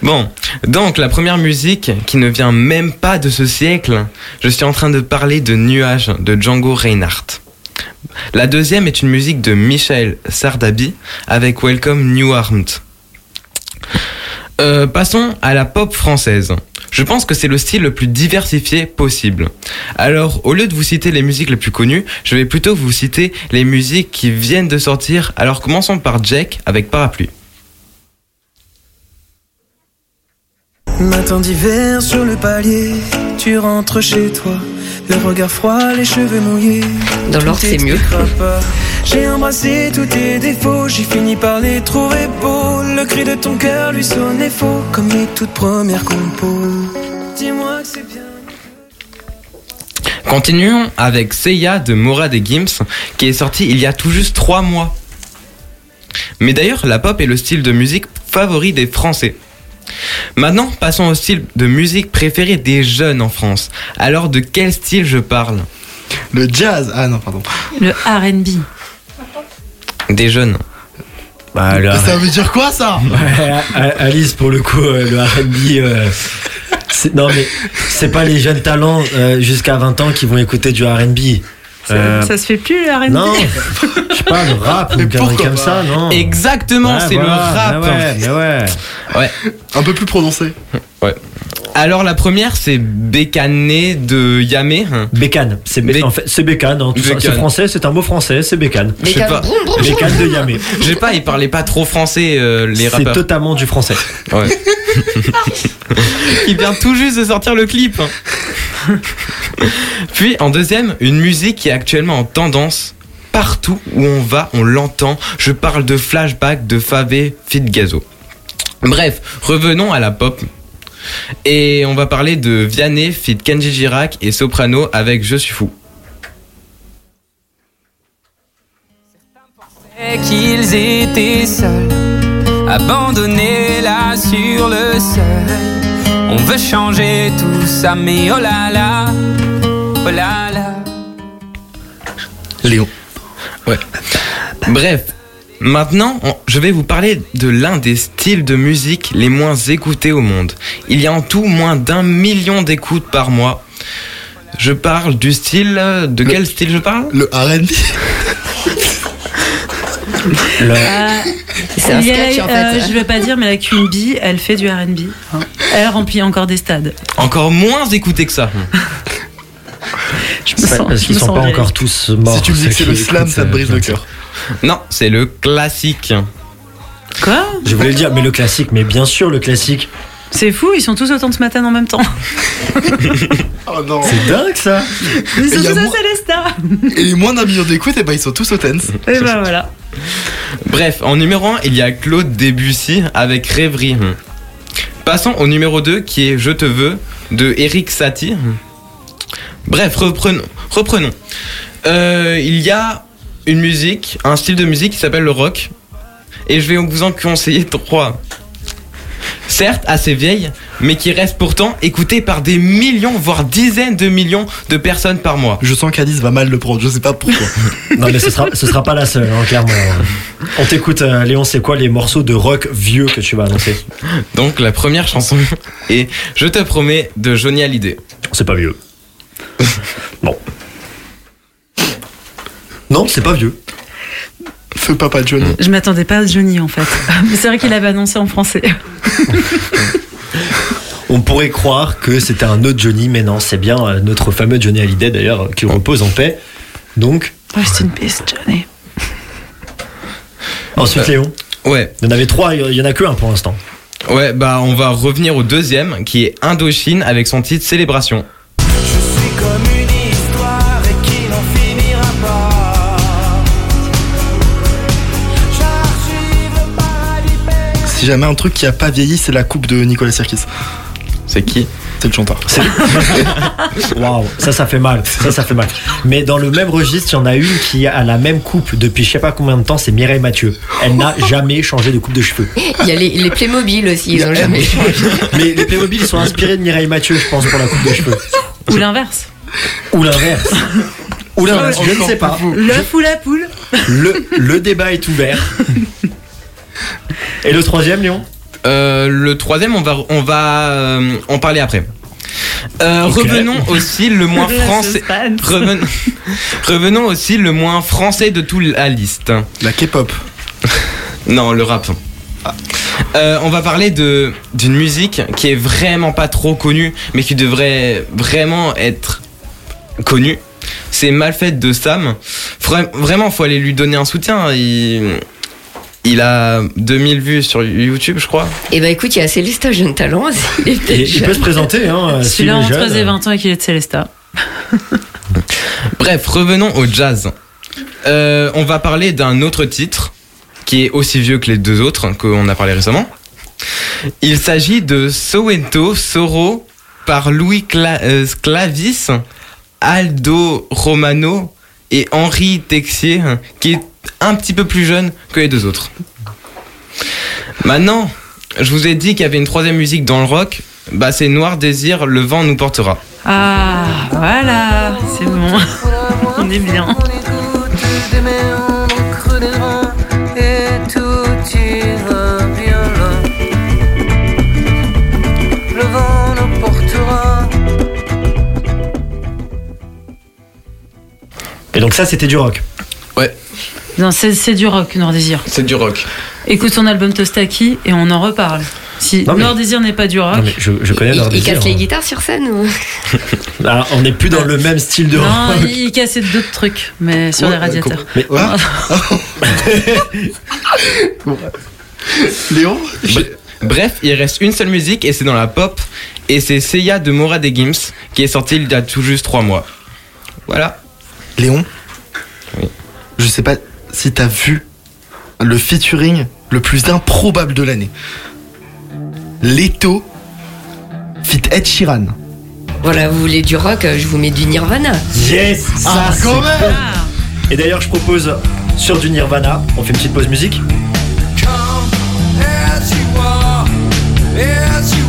Bon, donc la première musique qui ne vient même pas de ce siècle, je suis en train de parler de Nuages de Django Reinhardt. La deuxième est une musique de Michel Sardabi avec Welcome New Armed. Euh, passons à la pop française. Je pense que c'est le style le plus diversifié possible. Alors, au lieu de vous citer les musiques les plus connues, je vais plutôt vous citer les musiques qui viennent de sortir. Alors, commençons par Jack avec Parapluie. Matin d'hiver sur le palier, tu rentres chez toi, le regard froid, les cheveux mouillés. Dans l'ordre, Tout c'est mieux. J'ai embrassé tous tes défauts, j'ai fini par les trouver beaux. Le cri de ton cœur lui sonnait faux, comme mes toutes premières compos. Dis-moi que c'est bien. Continuons avec Seiya de Morad et Gims, qui est sorti il y a tout juste 3 mois. Mais d'ailleurs, la pop est le style de musique favori des Français. Maintenant, passons au style de musique préféré des jeunes en France. Alors, de quel style je parle? Le jazz Ah non, pardon. Le RB. Des jeunes. Bah, le- Ça veut dire quoi ça? Ouais, Alice, pour le coup, euh, le RB. euh, c'est- non, mais c'est pas les jeunes talents euh, jusqu'à 20 ans qui vont écouter du RB. Ça, Euh, ça se fait plus le RB? non, je sais pas, le rap ou une connerie comme ça, non. Exactement, Ouais, c'est voilà, le rap. mais ouais, mais ouais. Ouais. Un peu plus prononcé. Ouais. Alors, la première, c'est Bécané de Yamé. Bécane, c'est bé- en fait, c'est bécane. hein. C'est français, c'est un mot français, c'est bécane. Je sais pas. Bécane de Yamé. Je sais pas, ils parlaient pas trop français, euh, les C'est rappeurs. totalement du français. Ouais. [LAUGHS] Il vient tout juste de sortir le clip. Puis en deuxième, une musique qui est actuellement en tendance. Partout où on va, on l'entend. Je parle de flashback de Favé Fit Gazo. Bref, revenons à la pop. Et on va parler de Vianney, Fit Kenji Girac et Soprano avec Je suis fou. Qu'ils étaient seuls, abandonnés là sur le seuil. On veut changer tout ça, mais oh là là, oh là là. Léon. Ouais. Bref, maintenant, je vais vous parler de l'un des styles de musique les moins écoutés au monde. Il y a en tout moins d'un million d'écoutes par mois. Je parle du style. De quel style je parle? Le RB. Euh, C'est un a sketch, la- en fait. euh, je vais pas dire, mais la Queen Bee, elle fait du RB. hein. Elle remplit encore des stades. Encore moins écouté que ça. Je me sens, parce qu'ils me sont pas en encore tous morts. Si tu me dis que c'est le slam, ça te brise le cœur. Non, c'est le classique. Quoi Je voulais le dire, mais le classique, mais bien sûr le classique. C'est fou, ils sont tous autant ce matin en même temps. [LAUGHS] Oh non. C'est dingue ça. Ils Et sont tous à moins-. Et les moins d'un million d'écoutes, eh ben, ils sont tous au tense. Et ben voilà. Bref, en numéro 1, il y a Claude Debussy avec Rêverie. Passons au numéro 2 qui est Je te veux de Eric Satie. Bref, reprenons. reprenons. Euh, il y a une musique, un style de musique qui s'appelle le rock. Et je vais vous en conseiller trois. Certes, assez vieille, mais qui reste pourtant écoutée par des millions, voire dizaines de millions de personnes par mois. Je sens qu'Alice va mal le prendre, je sais pas pourquoi. [LAUGHS] Non mais ce sera, ce sera pas la seule, hein, clairement. On t'écoute, euh, Léon, c'est quoi les morceaux de rock vieux que tu vas annoncer? Donc la première chanson est Je te promets de Johnny Hallyday. C'est pas vieux. [LAUGHS] bon. Non, c'est pas vieux. Feu Papa Johnny. Je m'attendais pas à Johnny en fait. [LAUGHS] Mais c'est vrai qu'il avait annoncé en français. On pourrait croire que c'était un autre Johnny, mais non, c'est bien euh, notre fameux Johnny Hallyday d'ailleurs, qui repose en paix. Donc, Rest in peace, Johnny. [LAUGHS] ensuite Euh, Léon. Ouais. Il y en avait trois, il y en a que un pour l'instant. Ouais, bah on va revenir au deuxième qui est Indochine avec son titre Célébration. Si jamais un truc qui a pas vieilli, c'est la coupe de Nicolas Sirkis. C'est qui? C'est le chanteur. [LAUGHS] Waouh, ça, ça fait mal. Ça, ça fait mal. Mais dans le même registre, il y en a une qui a la même coupe depuis je sais pas combien de temps, c'est Mireille Mathieu. Elle n'a jamais changé de coupe de cheveux. Il y a les, les Playmobil aussi, ils ont jamais [LAUGHS] changé. Mais les Playmobil ils sont inspirés de Mireille Mathieu, je pense, pour la coupe de cheveux. Ou l'inverse. Ou l'inverse. Ou l'inverse, je ne sais pas. L'œuf ou la poule? Le, le débat est ouvert. Et le troisième, Léon Euh, le troisième, on va, on va euh, en parler après. Euh. Revenons [LAUGHS] aussi le moins français. Reven- [LAUGHS] Revenons aussi le moins français de toute la liste. La K-pop. [LAUGHS] Non, le rap. Euh, on va parler de d'une musique qui est vraiment pas trop connue, mais qui devrait vraiment être connue. C'est Mal faite de Sam. Vra- Vraiment, faut aller lui donner un soutien. Il, il a 2000 vues sur YouTube, je crois. Et bah écoute, il y a Célestin Jeune Talent. [LAUGHS] Il, est Et il peut se présenter, hein. [LAUGHS] s'il Celui-là est entre jeune. 13 et 20 ans et qu'il est de Célesta. [LAUGHS] Bref, revenons au jazz. Euh, on va parler d'un autre titre qui est aussi vieux que les deux autres qu'on a parlé récemment. Il s'agit de Soweto Soro par Louis Cla- euh, Clavis, Aldo Romano et Henri Texier, qui est un petit peu plus jeune que les deux autres. Maintenant, je vous ai dit qu'il y avait une troisième musique dans le rock. Bah, c'est Noir Désir, Le vent nous portera. Ah, voilà, c'est bon. [LAUGHS] On est bien. d'aimer au creux des reins et tout ira bien là. Le vent nous portera. Et donc ça, c'était du rock. Ouais, Non, c'est c'est du rock, Noir Désir. c'est du rock. Écoute son album Tostaki et on en reparle. Si Non, mais- Noir Désir n'est pas du rock, Non, mais je, je connais Il, leur il casse les hein. guitares sur scène ou... [LAUGHS] Ah, on n'est plus dans le même style de non, rock. il, il cassait d'autres trucs, mais sur Ouais, les radiateurs. Mais Ah. [LAUGHS] Léon Bref, il reste une seule musique et c'est dans la pop. Et c'est Seiya de Mora des Gims qui est sorti il y a tout juste trois mois. Voilà. Léon Oui. Je sais pas si t'as vu le featuring le plus improbable de l'année. Leto fit Ed Sheeran. Voilà, vous voulez du rock, euh, je vous mets du Nirvana. yes, ça Ah, c'est quand même bon. Et d'ailleurs, je propose sur du Nirvana, on fait une petite pause musique. As you are, as you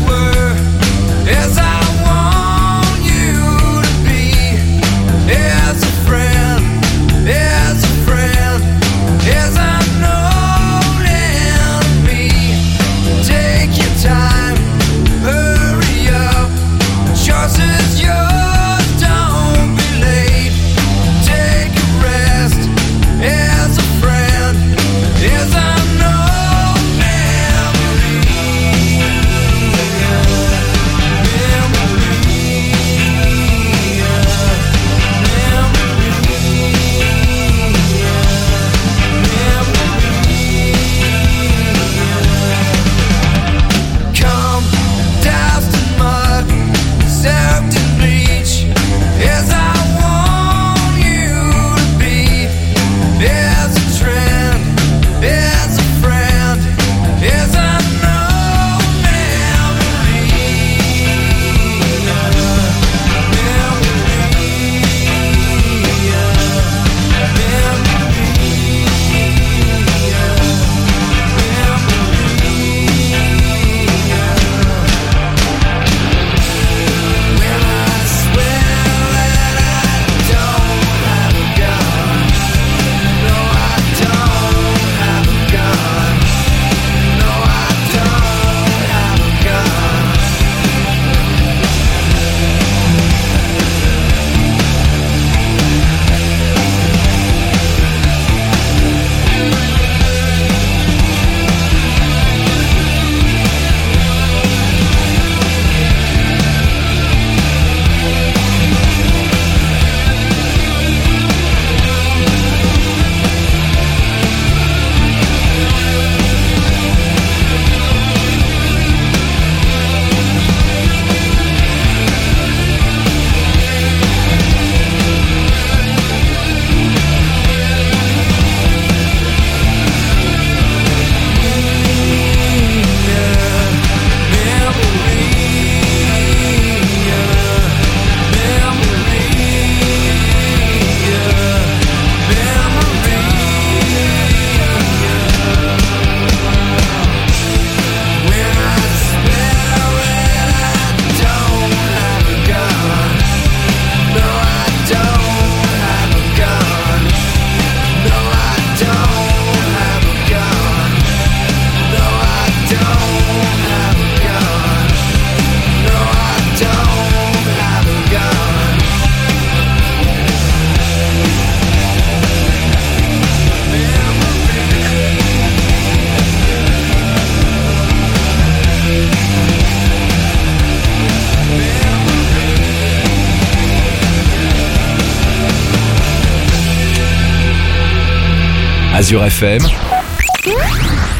Azure FM,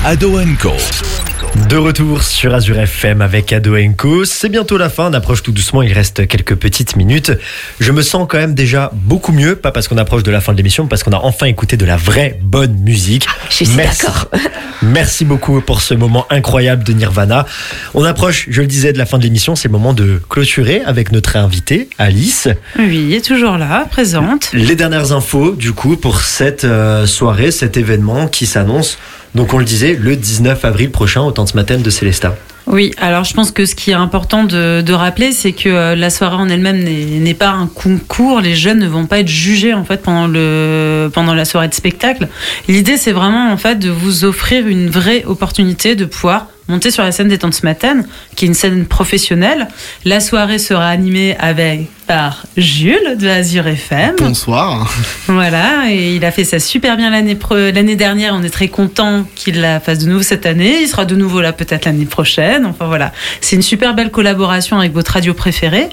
Ado Co. De retour sur Azure FM avec Ado Co. C'est bientôt la fin, on approche tout doucement, il reste quelques petites minutes. Je me sens quand même déjà beaucoup mieux, pas parce qu'on approche de la fin de l'émission, mais parce qu'on a enfin écouté de la vraie bonne musique. Je suis Merci. d'accord. [LAUGHS] Merci beaucoup pour ce moment incroyable de Nirvana. On approche, je le disais, de la fin de l'émission, c'est le moment de clôturer avec notre invitée, Alice. Oui, est toujours là, présente. Les dernières infos, du coup, pour cette euh, soirée, cet événement qui s'annonce, donc on le disait, le 19 avril prochain au Tante Matin de Célestat. Oui, alors je pense que ce qui est important de, de rappeler, c'est que euh, la soirée en elle-même n'est pas un concours. Les jeunes ne vont pas être jugés en fait pendant le pendant la soirée de spectacle. L'idée, c'est vraiment en fait de vous offrir une vraie opportunité de pouvoir monter sur la scène des Tantes Matines, qui est une scène professionnelle. La soirée sera animée avec par Jules de Azure FM. Bonsoir. Voilà, et il a fait ça super bien l'année dernière. On est très content qu'il la fasse de nouveau cette année. Il sera de nouveau là peut-être l'année prochaine. Enfin voilà, c'est une super belle collaboration avec votre radio préférée.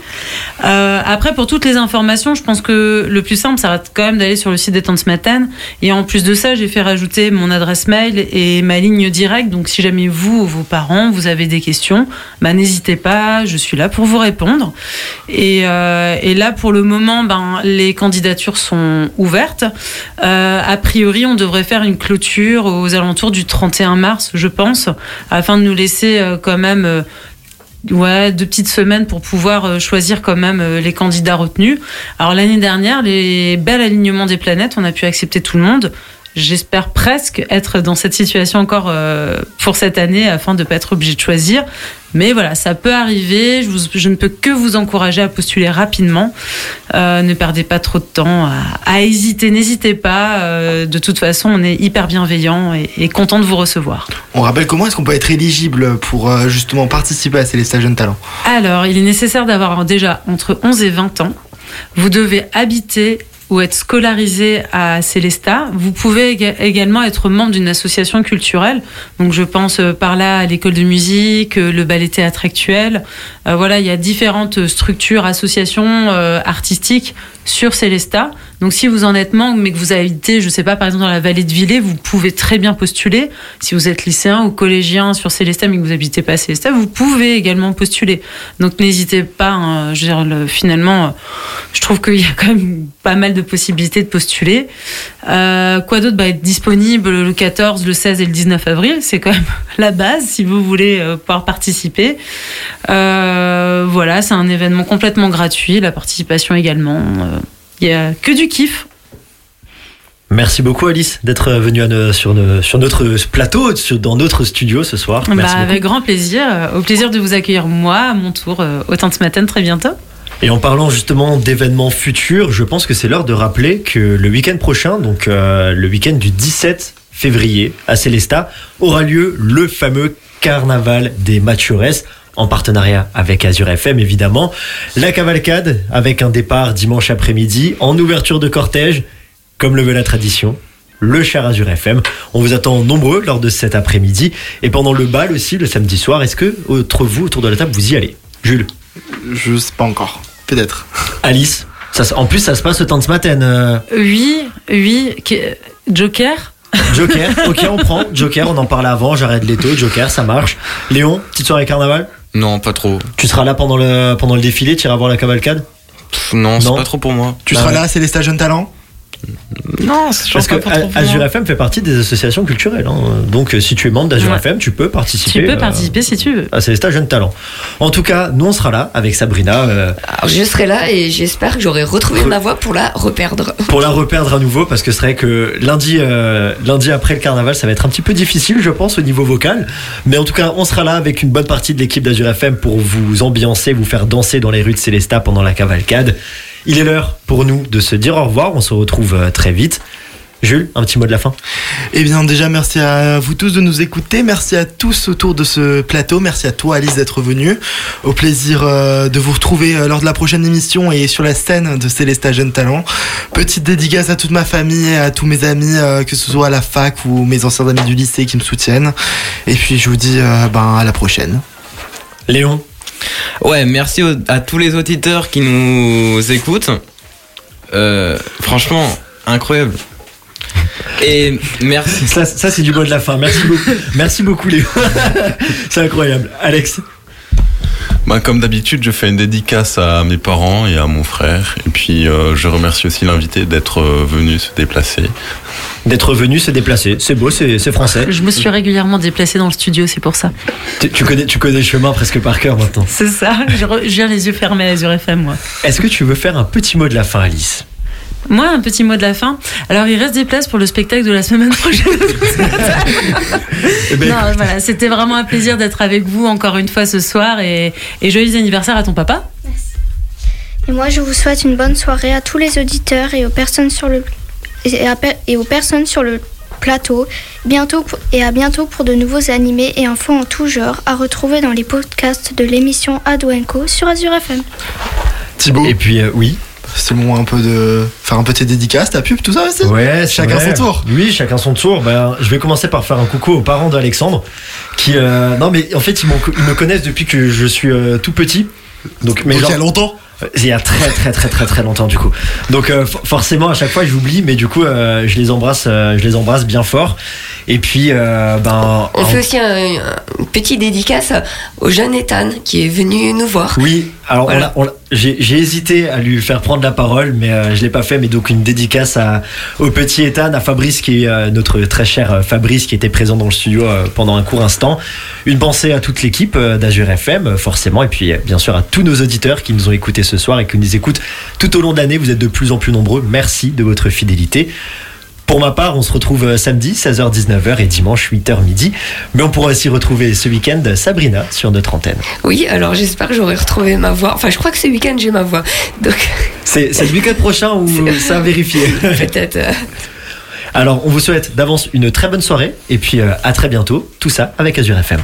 Euh, après, pour toutes les informations, je pense que le plus simple, ça va quand même d'aller sur le site des Tantes Matines. Et en plus de ça, j'ai fait rajouter mon adresse mail et ma ligne directe. Donc si jamais vous ou vos parents, vous avez des questions, bah, n'hésitez pas, je suis là pour vous répondre. Et, euh, et là, pour le moment, ben, les candidatures sont ouvertes. Euh, a priori, on devrait faire une clôture aux alentours du 31 mars, je pense, afin de nous laisser euh, quand même euh, ouais, deux petites semaines pour pouvoir euh, choisir quand même euh, les candidats retenus. Alors l'année dernière, les bel alignement des planètes, on a pu accepter tout le monde. J'espère presque être dans cette situation encore euh, pour cette année afin de ne pas être obligé de choisir. Mais voilà, ça peut arriver. Je, vous- je ne peux que vous encourager à postuler rapidement. Euh, ne perdez pas trop de temps à, à hésiter. N'hésitez pas. Euh, de toute façon, on est hyper bienveillant et, et content de vous recevoir. On rappelle comment est-ce qu'on peut être éligible pour justement participer à Célestat Jeunes Talents? Alors, il est nécessaire d'avoir déjà entre 11 et 20 ans. Vous devez habiter ou être scolarisé à Célestat. Vous pouvez éga- également être membre d'une association culturelle. Donc, je pense euh, par là à l'école de musique, euh, le ballet théâtre actuel. Euh, voilà, il y a différentes structures, associations artistiques sur Célestat. Donc, si vous en êtes membre, mais que vous habitez, je sais pas, par exemple dans la vallée de Villers, vous pouvez très bien postuler. Si vous êtes lycéen ou collégien sur Célestat, mais que vous habitez pas à Célestat, vous pouvez également postuler. Donc, n'hésitez pas. hein, je veux dire, le- finalement, euh, je trouve qu'il y a quand même pas mal de possibilités de postuler. Euh, quoi d'autre? Bah, Être disponible le 14, le 16 et le 19 avril, c'est quand même [LAUGHS] la base si vous voulez euh, pouvoir participer. Voilà, c'est un événement complètement gratuit, la participation également. Il y a que du kiff. Merci beaucoup Alice d'être venue à sur, no- sur notre plateau, sur- dans notre studio ce soir. Bah, Merci avec grand plaisir. Au plaisir de vous accueillir moi, à mon tour, euh, au Tante Matin très bientôt. Et en parlant justement d'événements futurs, je pense que c'est l'heure de rappeler que le week-end prochain, donc euh, le week-end du 17 février à Célestat, aura lieu le fameux carnaval des Matures en partenariat avec Azure FM évidemment. La cavalcade avec un départ dimanche après-midi en ouverture de cortège, comme le veut la tradition. Le cher Azure FM. On vous attend nombreux lors de cet après-midi et pendant le bal aussi le samedi soir. Est-ce que entre vous autour de la table vous y allez? Jules? Je sais pas encore. Peut-être. [LAUGHS] Alice? Ça, En plus ça se passe au temps de ce matin. euh, Oui, oui. Joker? [LAUGHS] Joker, ok on prend. [LAUGHS] Joker, on en parlait avant, j'arrête l'étau, Joker, ça marche. Léon, petite soirée carnaval? Non, pas trop. Tu seras là pendant le, pendant le défilé, tu iras voir la cavalcade? Pff, non, c'est pas trop pour moi. Tu Ah seras ouais. là à Célestat Jeunes Talents? Non, je Parce que pas trop Azure. FM fait partie des associations culturelles. hein. Donc euh, si tu es membre d'Azure Ouais. FM, tu peux participer. Tu peux euh, participer si tu veux. à Célestat Jeune Talent. En tout cas, nous on sera là avec Sabrina euh, Alors, je serai là et j'espère que j'aurai retrouvé ma voix pour la reperdre. [LAUGHS] pour la reperdre à nouveau parce que c'est vrai que lundi, euh, lundi après le carnaval, ça va être un petit peu difficile, je pense, au niveau vocal. Mais en tout cas, on sera là avec une bonne partie de l'équipe d'Azure FM pour vous ambiancer, vous faire danser dans les rues de Célestat pendant la cavalcade. Il est l'heure pour nous de se dire au revoir. On se retrouve euh, très vite. Jules, un petit mot de la fin Eh bien, déjà, merci à vous tous de nous écouter. Merci à tous autour de ce plateau. Merci à toi, Alice, d'être venue. Au plaisir euh, de vous retrouver euh, lors de la prochaine émission et sur la scène de Célestat Jeunes Talents. Petite dédicace à toute ma famille, à tous mes amis, que ce soit à la fac ou mes anciens amis du lycée qui me soutiennent. Et puis, je vous dis ben, à la prochaine. Léon Ouais, merci à tous les auditeurs qui nous écoutent. Euh, franchement, incroyable. Et merci. Ça, ça c'est du mot de la fin. Merci beaucoup. Merci beaucoup, Léo. [LAUGHS] c'est incroyable. Alex Bah, comme d'habitude, je fais une dédicace à mes parents et à mon frère. Et puis, euh, je remercie aussi l'invité d'être euh, venu se déplacer. D'être venu se déplacer. C'est beau, c'est c'est français. Je me suis régulièrement déplacée dans le studio, c'est pour ça. Tu, tu connais, tu connais le chemin presque par cœur maintenant. C'est ça, je, re- je viens les yeux fermés à Azure FM, moi. Est-ce que tu veux faire un petit mot de la fin, Alice? Moi, un petit mot de la fin. Alors, il reste des places pour le spectacle de la semaine prochaine. [LAUGHS] Eh ben, non, voilà, c'était vraiment un plaisir d'être avec vous encore une fois ce soir et, et joyeux anniversaire à ton papa. Et moi, je vous souhaite une bonne soirée à tous les auditeurs et aux personnes sur le et, à per- et aux personnes sur le plateau. Bientôt pour- et à bientôt pour de nouveaux animés et infos en tout genre à retrouver dans les podcasts de l'émission Ado Co sur Azure FM. Thibaut. Et puis, euh, oui. C'est le moment un peu de faire un peu tes dédicaces, ta pub, tout ça aussi Ouais, Chacun vrai. son tour. Oui, chacun son tour. Ben, je vais commencer par faire un coucou aux parents d'Alexandre, qui, euh, non mais en fait ils, me connaissent depuis que je suis euh, tout petit. Donc, mais Donc, il y genre- a longtemps Il y a très très très très très longtemps du coup. Donc euh, for- forcément à chaque fois j'oublie, mais du coup euh, je les embrasse, euh, je les embrasse bien fort. Et puis ben On en- fait aussi un, un petit dédicace au jeune Ethan qui est venu nous voir. Oui, alors Voilà. on j'ai hésité à lui faire prendre la parole, mais euh, je l'ai pas fait. Mais donc une dédicace à, au petit Ethan, à Fabrice qui est notre très cher Fabrice qui était présent dans le studio pendant un court instant. Une pensée à toute l'équipe d'Azur FM, forcément, et puis bien sûr à tous nos auditeurs qui nous ont écoutés ce soir et qui nous écoutent tout au long de l'année. Vous êtes de plus en plus nombreux. Merci de votre fidélité. Pour ma part, on se retrouve euh, samedi 16h-19h et dimanche 8h midi. Mais on pourra aussi retrouver ce week-end Sabrina sur notre antenne. Oui, alors j'espère que j'aurai retrouvé ma voix. Enfin, je crois que ce week-end j'ai ma voix. Donc, [LAUGHS] C'est c'est le week-end prochain ou ça a vérifié [LAUGHS] peut-être. euh, Alors, on vous souhaite d'avance une très bonne soirée et puis euh, à très bientôt. Tout ça avec Azure FM.